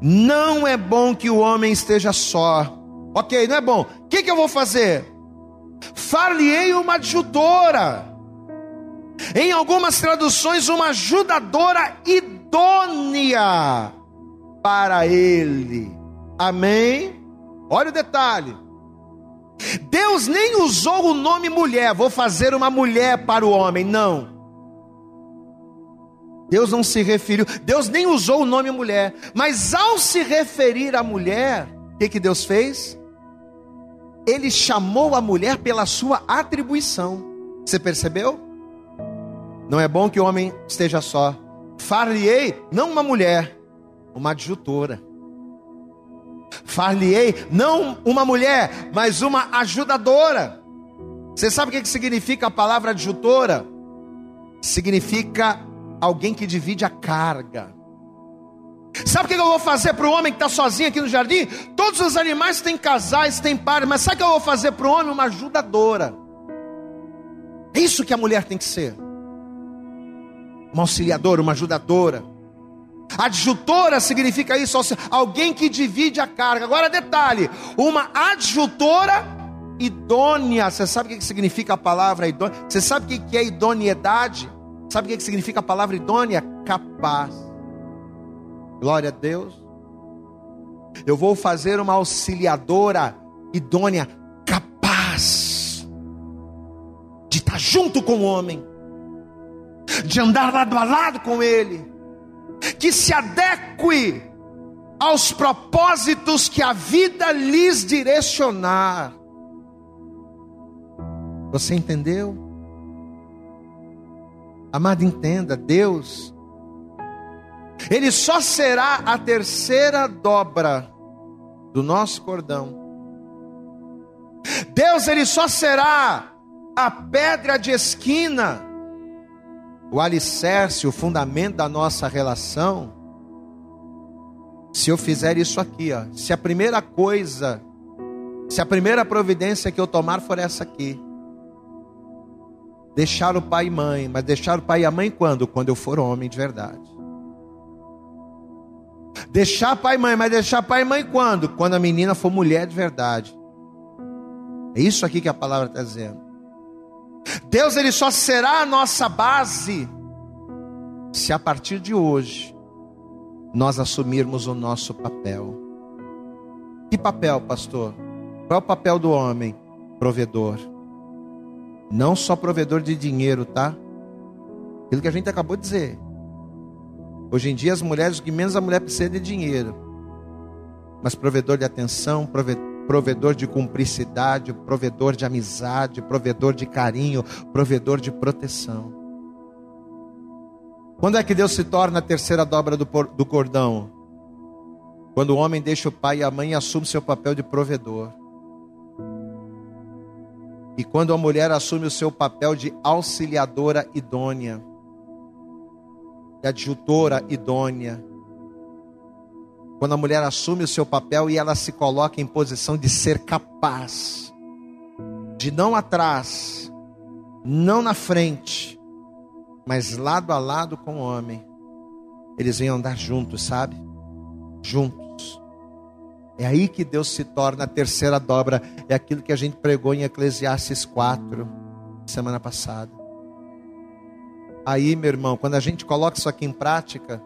Não é bom que o homem esteja só. Ok, não é bom. O que, que eu vou fazer? Far-lhe-ei uma adjutora. Em algumas traduções, uma ajudadora idônea para ele. Amém? Olha o detalhe. Deus nem usou o nome mulher, vou fazer uma mulher para o homem, não. Deus não se referiu, Deus nem usou o nome mulher, mas ao se referir à mulher, o que, que Deus fez? Ele chamou a mulher pela sua atribuição. Você percebeu? Não é bom que o homem esteja só. Far-lhe-ei, não uma mulher, uma adjutora. Far-lhe-ei não uma mulher, mas uma ajudadora. Você sabe o que significa a palavra adjutora? Significa alguém que divide a carga. Sabe o que eu vou fazer para o homem que está sozinho aqui no jardim? Todos os animais têm casais, têm pares, mas sabe o que eu vou fazer para o homem? Uma ajudadora. É isso que a mulher tem que ser: uma auxiliadora, uma ajudadora. Adjutora significa isso, alguém que divide a carga. Agora, detalhe: uma adjutora idônea. Você sabe o que significa a palavra idônea? Você sabe o que é idoneidade? Sabe o que significa a palavra idônea? Capaz. Glória a Deus. Eu vou fazer uma auxiliadora idônea, capaz de estar junto com o homem, de andar lado a lado com ele que se adeque aos propósitos que a vida lhes direcionar. Você entendeu? Amado, entenda, Deus, Ele só será a terceira dobra do nosso cordão. Deus ele só será a pedra de esquina, o alicerce, o fundamento da nossa relação. Se eu fizer isso aqui, ó, se a primeira coisa, se a primeira providência que eu tomar for essa aqui, deixar o pai e mãe, mas deixar o pai e a mãe quando? Quando eu for homem de verdade. Deixar pai e mãe, mas deixar pai e mãe quando? Quando a menina for mulher de verdade. É isso aqui que a palavra está dizendo. Deus ele só será a nossa base se a partir de hoje nós assumirmos o nosso papel. Que papel, pastor? Qual é o papel do homem? Provedor. Não só provedor de dinheiro, tá? Aquilo que a gente acabou de dizer. Hoje em dia, as mulheres, o que menos a mulher precisa é de dinheiro. Mas provedor de atenção, provedor de cumplicidade, provedor de amizade, provedor de carinho, provedor de proteção. Quando é que Deus se torna a terceira dobra do, do cordão? Quando o homem deixa o pai e a mãe e assume seu papel de provedor. E quando a mulher assume o seu papel de auxiliadora idônea de adjutora idônea. Quando a mulher assume o seu papel e ela se coloca em posição de ser capaz, de não atrás, não na frente, mas lado a lado com o homem, eles vêm andar juntos, sabe? Juntos. É aí que Deus se torna a terceira dobra. É aquilo que a gente pregou em Eclesiastes 4, semana passada. Aí, meu irmão, quando a gente coloca isso aqui em prática,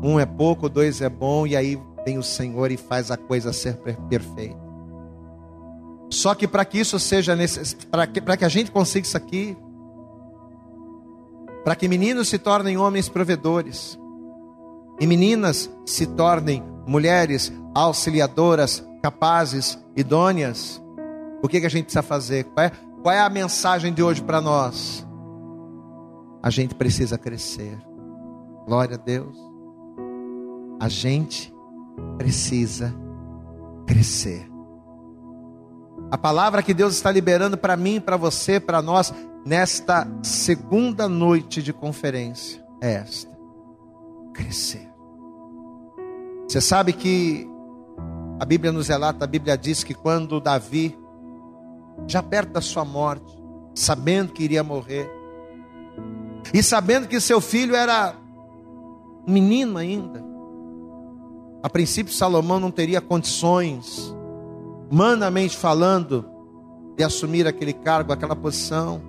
um é pouco, dois é bom, e aí vem o Senhor e faz a coisa ser perfeita. Só que para que isso seja para que, que a gente consiga isso aqui, para que meninos se tornem homens provedores, e meninas se tornem mulheres auxiliadoras, capazes, idôneas, o que, que a gente precisa fazer? Qual é, qual é a mensagem de hoje para nós? A gente precisa crescer. Glória a Deus. A gente precisa crescer. A palavra que Deus está liberando para mim, para você, para nós, nesta segunda noite de conferência é esta: crescer. Você sabe que a Bíblia nos relata, a Bíblia diz que quando Davi, já perto da sua morte, sabendo que iria morrer, e sabendo que seu filho era menino ainda. A princípio, Salomão não teria condições, humanamente falando, de assumir aquele cargo, aquela posição.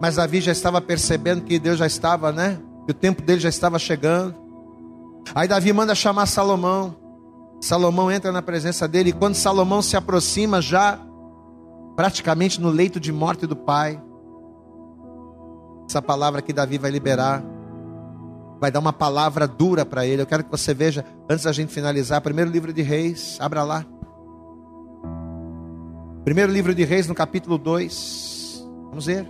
Mas Davi já estava percebendo que Deus já estava, né? Que o tempo dele já estava chegando. Aí Davi manda chamar Salomão. Salomão entra na presença dele e quando Salomão se aproxima já praticamente no leito de morte do pai, essa palavra que Davi vai liberar vai dar uma palavra dura para ele. Eu quero que você veja, antes da gente finalizar, primeiro livro de Reis, abra lá. Primeiro livro de Reis, no capítulo 2. Vamos ver.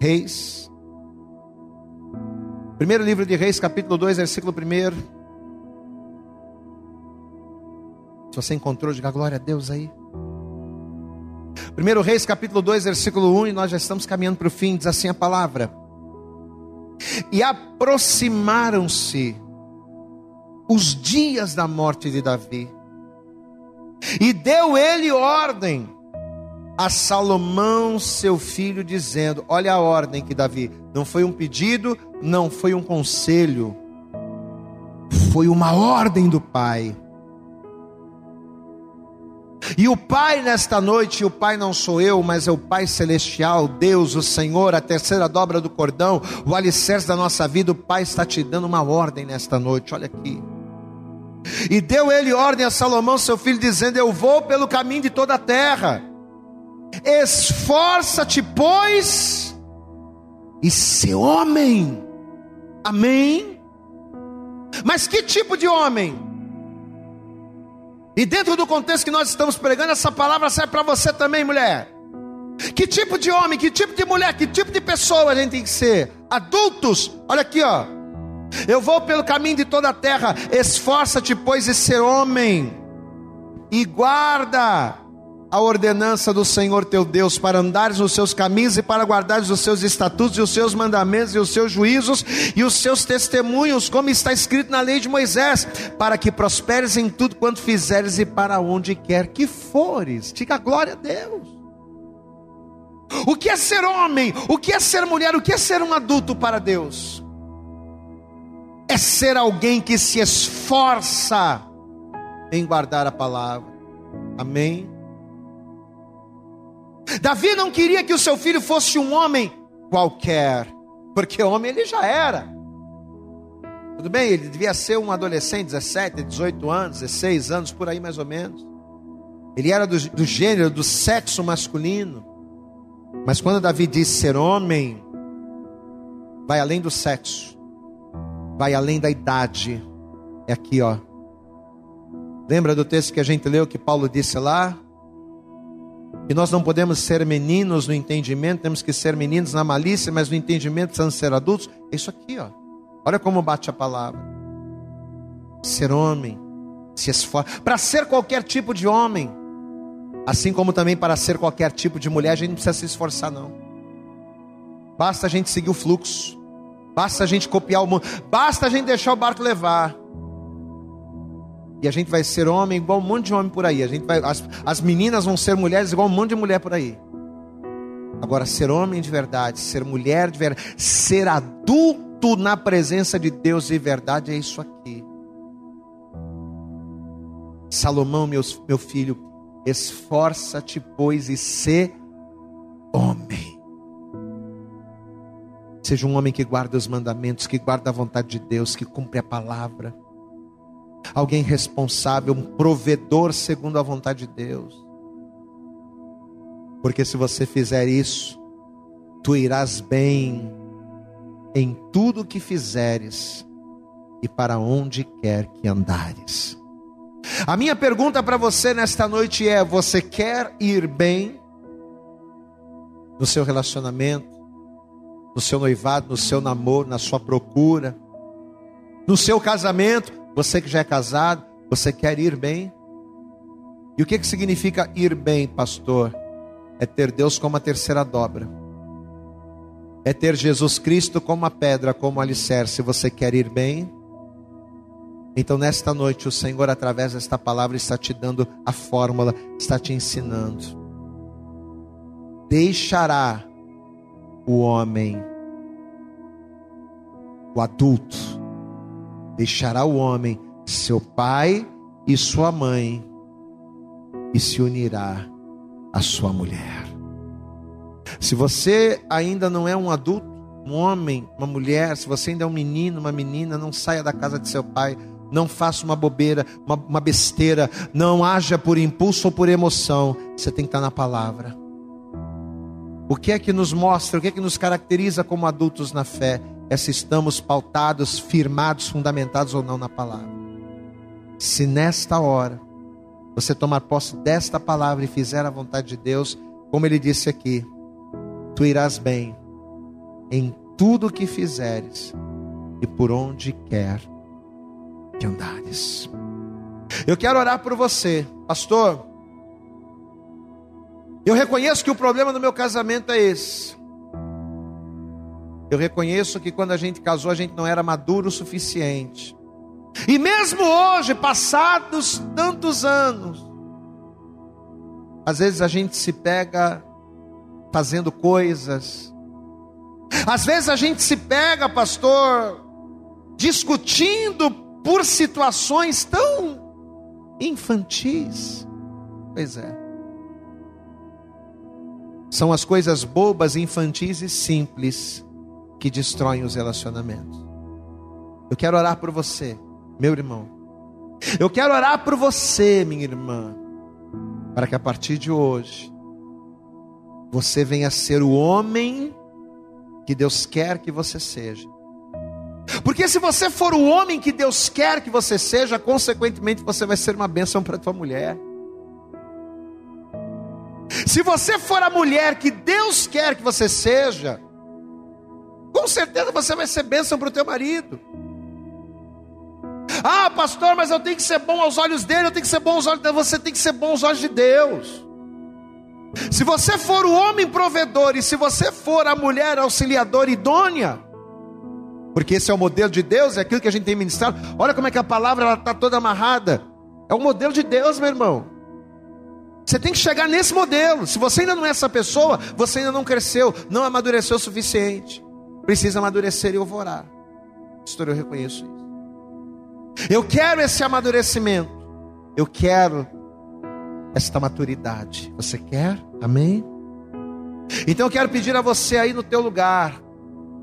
Reis. Primeiro livro de Reis, capítulo 2, versículo 1. Se você encontrou, diga glória a Deus aí. 1 Reis capítulo 2, versículo 1, e nós já estamos caminhando para o fim, diz assim a palavra. E aproximaram-se os dias da morte de Davi, e deu ele ordem a Salomão, seu filho, dizendo: Olha a ordem que Davi, não foi um pedido, não foi um conselho, foi uma ordem do pai. E o Pai nesta noite, o Pai não sou eu, mas é o Pai celestial, Deus, o Senhor, a terceira dobra do cordão, o alicerce da nossa vida. O Pai está te dando uma ordem nesta noite, olha aqui. E deu ele ordem a Salomão, seu filho, dizendo: Eu vou pelo caminho de toda a terra. Esforça-te, pois, e ser homem. Amém. Mas que tipo de homem? E dentro do contexto que nós estamos pregando, essa palavra serve para você também, mulher. Que tipo de homem, que tipo de mulher, que tipo de pessoa a gente tem que ser? Adultos, olha aqui, ó. Eu vou pelo caminho de toda a terra. Esforça-te, pois, e ser homem, e guarda a ordenança do Senhor teu Deus para andares nos seus caminhos e para guardares os seus estatutos e os seus mandamentos e os seus juízos e os seus testemunhos, como está escrito na lei de Moisés, para que prosperes em tudo quanto fizeres e para onde quer que fores. Diga glória a Deus. O que é ser homem? O que é ser mulher? O que é ser um adulto para Deus? É ser alguém que se esforça em guardar a palavra. Amém? Davi não queria que o seu filho fosse um homem qualquer, porque homem ele já era. Tudo bem, ele devia ser um adolescente, 17, 18 anos, 16 anos, por aí mais ou menos. Ele era do, do gênero, do sexo masculino. Mas quando Davi diz ser homem, vai além do sexo, vai além da idade. É aqui, ó. Lembra do texto que a gente leu que Paulo disse lá? E nós não podemos ser meninos no entendimento, temos que ser meninos na malícia, mas no entendimento precisamos ser adultos. É isso aqui, ó. Olha como bate a palavra. Ser homem, se esforça. Para ser qualquer tipo de homem, assim como também para ser qualquer tipo de mulher, a gente não precisa se esforçar, não. Basta a gente seguir o fluxo, basta a gente copiar o mundo, basta a gente deixar o barco levar. E a gente vai ser homem igual um monte de homem por aí. A gente vai, as, as meninas vão ser mulheres igual um monte de mulher por aí. Agora, ser homem de verdade, ser mulher de verdade, ser adulto na presença de Deus de verdade, é isso aqui. Salomão, meu, meu filho, esforça-te, pois, e ser homem. Seja um homem que guarda os mandamentos, que guarda a vontade de Deus, que cumpre a palavra alguém responsável, um provedor segundo a vontade de Deus. Porque se você fizer isso, tu irás bem em tudo que fizeres e para onde quer que andares. A minha pergunta para você nesta noite é: você quer ir bem no seu relacionamento, no seu noivado, no seu namoro, na sua procura, no seu casamento? Você que já é casado, você quer ir bem? E o que, que significa ir bem, pastor? É ter Deus como a terceira dobra. É ter Jesus Cristo como a pedra, como alicerce. Você quer ir bem? Então, nesta noite, o Senhor, através desta palavra, está te dando a fórmula, está te ensinando. Deixará o homem, o adulto, Deixará o homem seu pai e sua mãe e se unirá à sua mulher. Se você ainda não é um adulto, um homem, uma mulher, se você ainda é um menino, uma menina, não saia da casa de seu pai, não faça uma bobeira, uma, uma besteira, não haja por impulso ou por emoção. Você tem que estar na palavra. O que é que nos mostra, o que é que nos caracteriza como adultos na fé? É se estamos pautados, firmados, fundamentados ou não na palavra. Se nesta hora você tomar posse desta palavra e fizer a vontade de Deus, como ele disse aqui, tu irás bem em tudo o que fizeres e por onde quer que andares. Eu quero orar por você, pastor. Eu reconheço que o problema do meu casamento é esse. Eu reconheço que quando a gente casou, a gente não era maduro o suficiente. E mesmo hoje, passados tantos anos, às vezes a gente se pega fazendo coisas. Às vezes a gente se pega, pastor, discutindo por situações tão infantis. Pois é. São as coisas bobas, infantis e simples que destroem os relacionamentos. Eu quero orar por você, meu irmão. Eu quero orar por você, minha irmã, para que a partir de hoje você venha ser o homem que Deus quer que você seja. Porque se você for o homem que Deus quer que você seja, consequentemente você vai ser uma bênção para tua mulher. Se você for a mulher que Deus quer que você seja, com certeza você vai ser bênção para o teu marido. Ah, pastor, mas eu tenho que ser bom aos olhos dele, eu tenho que ser bom aos olhos dele. Você tem que ser bom aos olhos de Deus. Se você for o homem provedor e se você for a mulher auxiliadora idônea, porque esse é o modelo de Deus, é aquilo que a gente tem ministrado. Olha como é que a palavra está toda amarrada. É o modelo de Deus, meu irmão. Você tem que chegar nesse modelo. Se você ainda não é essa pessoa, você ainda não cresceu, não amadureceu o suficiente. Precisa amadurecer e eu vou orar. Pastor, eu reconheço isso. Eu quero esse amadurecimento. Eu quero esta maturidade. Você quer? Amém? Então eu quero pedir a você aí no teu lugar.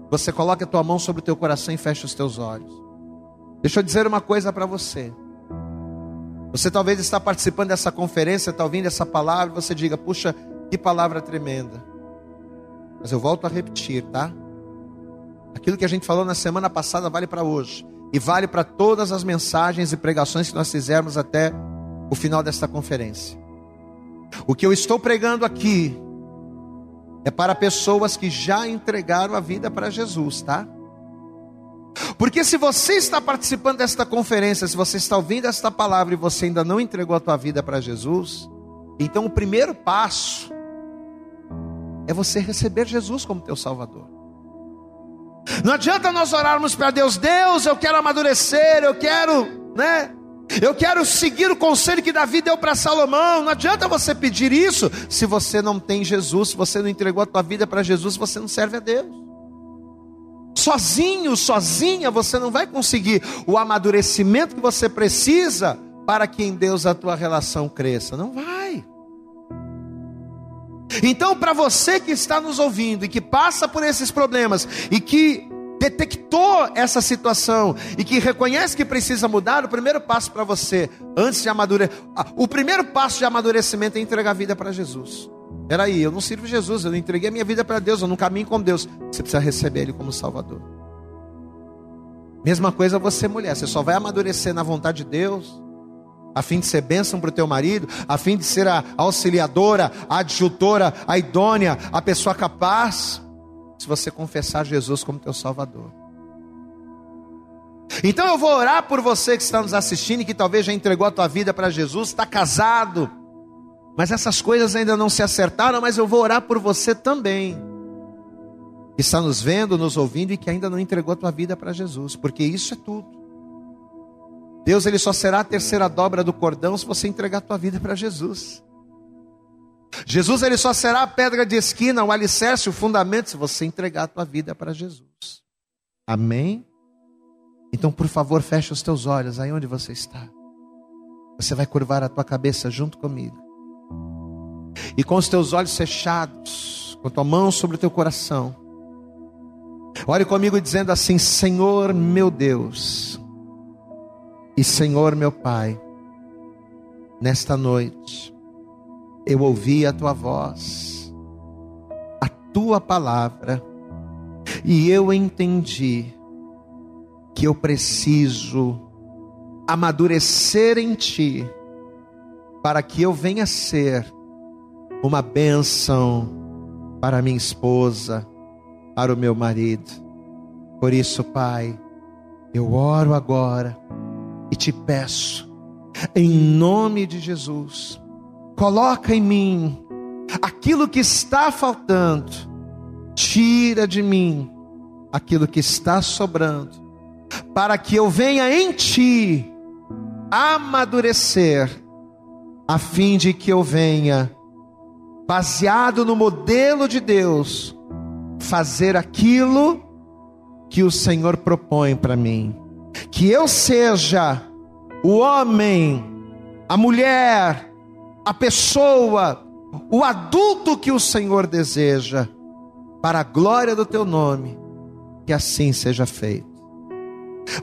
Você coloca a tua mão sobre o teu coração e fecha os teus olhos. Deixa eu dizer uma coisa para você. Você talvez está participando dessa conferência, está ouvindo essa palavra, você diga: puxa, que palavra tremenda. Mas eu volto a repetir, tá? Aquilo que a gente falou na semana passada vale para hoje. E vale para todas as mensagens e pregações que nós fizermos até o final desta conferência. O que eu estou pregando aqui é para pessoas que já entregaram a vida para Jesus, tá? Porque se você está participando desta conferência, se você está ouvindo esta palavra e você ainda não entregou a tua vida para Jesus, então o primeiro passo é você receber Jesus como teu Salvador. Não adianta nós orarmos para Deus, Deus, eu quero amadurecer, eu quero, né? Eu quero seguir o conselho que Davi deu para Salomão. Não adianta você pedir isso se você não tem Jesus, se você não entregou a tua vida para Jesus, você não serve a Deus. Sozinho, sozinha, você não vai conseguir o amadurecimento que você precisa para que em Deus a tua relação cresça. Não vai. Então, para você que está nos ouvindo e que passa por esses problemas e que detectou essa situação e que reconhece que precisa mudar, o primeiro passo para você, antes de amadurecer, o primeiro passo de amadurecimento é entregar a vida para Jesus. Peraí, eu não sirvo Jesus, eu não entreguei a minha vida para Deus, eu não caminho com Deus. Você precisa receber Ele como Salvador. Mesma coisa você, mulher, você só vai amadurecer na vontade de Deus, a fim de ser bênção para o teu marido, a fim de ser a auxiliadora, a adjutora, a idônea, a pessoa capaz se você confessar Jesus como teu Salvador. Então eu vou orar por você que está nos assistindo e que talvez já entregou a tua vida para Jesus, está casado, mas essas coisas ainda não se acertaram, mas eu vou orar por você também. Que está nos vendo, nos ouvindo e que ainda não entregou a tua vida para Jesus, porque isso é tudo. Deus ele só será a terceira dobra do cordão se você entregar a tua vida para Jesus. Jesus ele só será a pedra de esquina, o alicerce, o fundamento, se você entregar a tua vida para Jesus. Amém? Então, por favor, feche os teus olhos aí onde você está. Você vai curvar a tua cabeça junto comigo. E com os teus olhos fechados, com a tua mão sobre o teu coração, ore comigo dizendo assim: Senhor meu Deus, e Senhor meu Pai, nesta noite, eu ouvi a tua voz, a tua palavra, e eu entendi que eu preciso amadurecer em ti, para que eu venha ser uma bênção para minha esposa, para o meu marido. Por isso, Pai, eu oro agora e te peço, em nome de Jesus, coloca em mim aquilo que está faltando, tira de mim aquilo que está sobrando, para que eu venha em ti amadurecer, a fim de que eu venha, baseado no modelo de Deus, fazer aquilo que o Senhor propõe para mim. Que eu seja o homem, a mulher, a pessoa, o adulto que o Senhor deseja, para a glória do teu nome, que assim seja feito.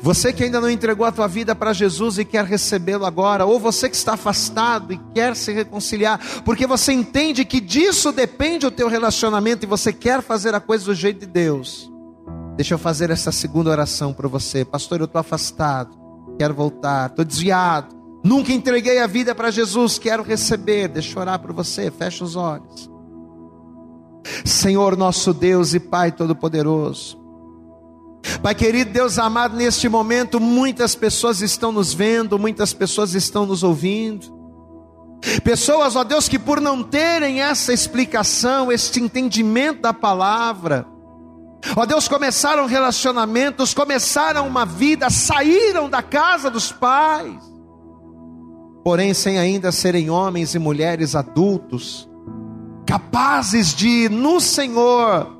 Você que ainda não entregou a tua vida para Jesus e quer recebê-lo agora, ou você que está afastado e quer se reconciliar, porque você entende que disso depende o teu relacionamento e você quer fazer a coisa do jeito de Deus. Deixa eu fazer essa segunda oração para você. Pastor, eu estou afastado, quero voltar, estou desviado. Nunca entreguei a vida para Jesus, quero receber. Deixa eu orar por você, fecha os olhos. Senhor nosso Deus e Pai Todo-Poderoso, Pai querido, Deus amado, neste momento muitas pessoas estão nos vendo, muitas pessoas estão nos ouvindo. Pessoas, ó Deus, que por não terem essa explicação, este entendimento da palavra, ó Deus, começaram relacionamentos, começaram uma vida, saíram da casa dos pais, porém sem ainda serem homens e mulheres adultos, capazes de, no Senhor,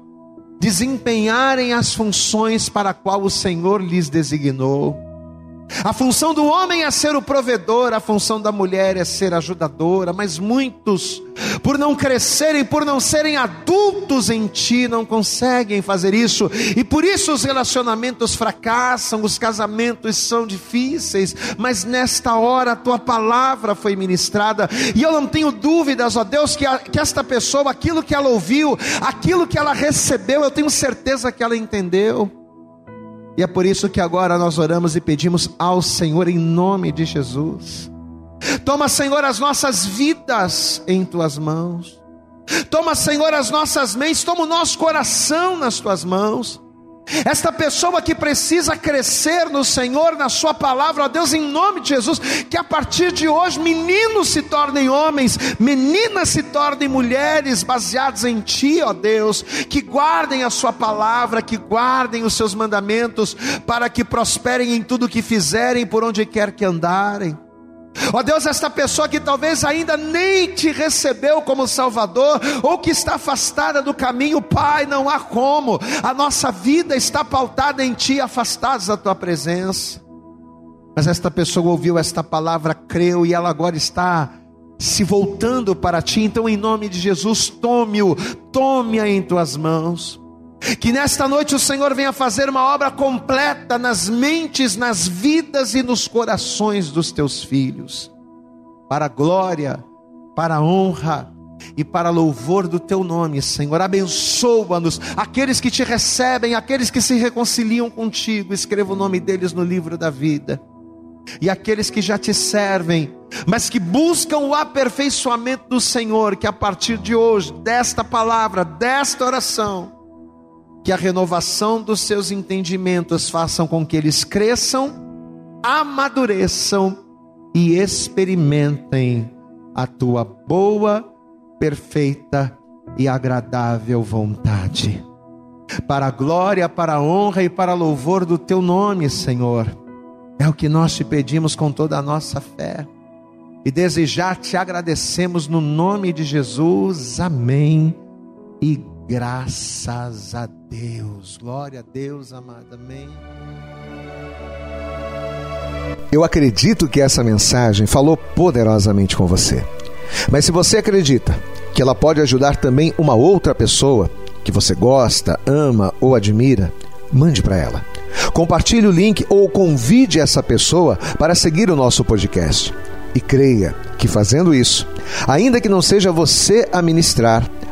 desempenharem as funções para a qual o Senhor lhes designou. A função do homem é ser o provedor, a função da mulher é ser ajudadora, mas muitos, por não crescerem, por não serem adultos em ti, não conseguem fazer isso, e por isso os relacionamentos fracassam, os casamentos são difíceis, mas nesta hora a tua palavra foi ministrada, e eu não tenho dúvidas, ó Deus, que, a, que esta pessoa, aquilo que ela ouviu, aquilo que ela recebeu, eu tenho certeza que ela entendeu. E é por isso que agora nós oramos e pedimos ao Senhor em nome de Jesus. Toma, Senhor, as nossas vidas em tuas mãos. Toma, Senhor, as nossas mentes, toma o nosso coração nas tuas mãos. Esta pessoa que precisa crescer no Senhor, na Sua palavra, ó Deus, em nome de Jesus, que a partir de hoje meninos se tornem homens, meninas se tornem mulheres, baseados em Ti, ó Deus, que guardem a Sua palavra, que guardem os Seus mandamentos, para que prosperem em tudo que fizerem, por onde quer que andarem. Ó Deus, esta pessoa que talvez ainda nem te recebeu como Salvador, ou que está afastada do caminho, Pai, não há como, a nossa vida está pautada em Ti, afastados da Tua presença. Mas esta pessoa ouviu esta palavra, creu, e ela agora está se voltando para Ti, então em nome de Jesus, tome-o, tome-a em Tuas mãos. Que nesta noite o Senhor venha fazer uma obra completa nas mentes, nas vidas e nos corações dos teus filhos, para a glória, para a honra e para louvor do teu nome, Senhor. Abençoa-nos, aqueles que te recebem, aqueles que se reconciliam contigo, escreva o nome deles no livro da vida. E aqueles que já te servem, mas que buscam o aperfeiçoamento do Senhor, que a partir de hoje, desta palavra, desta oração, que a renovação dos seus entendimentos façam com que eles cresçam, amadureçam e experimentem a tua boa, perfeita e agradável vontade. Para a glória, para a honra e para louvor do teu nome, Senhor. É o que nós te pedimos com toda a nossa fé. E desejar te agradecemos no nome de Jesus. Amém. E Graças a Deus. Glória a Deus, amada. Amém. Eu acredito que essa mensagem falou poderosamente com você. Mas se você acredita que ela pode ajudar também uma outra pessoa que você gosta, ama ou admira, mande para ela. Compartilhe o link ou convide essa pessoa para seguir o nosso podcast. E creia que fazendo isso, ainda que não seja você a ministrar,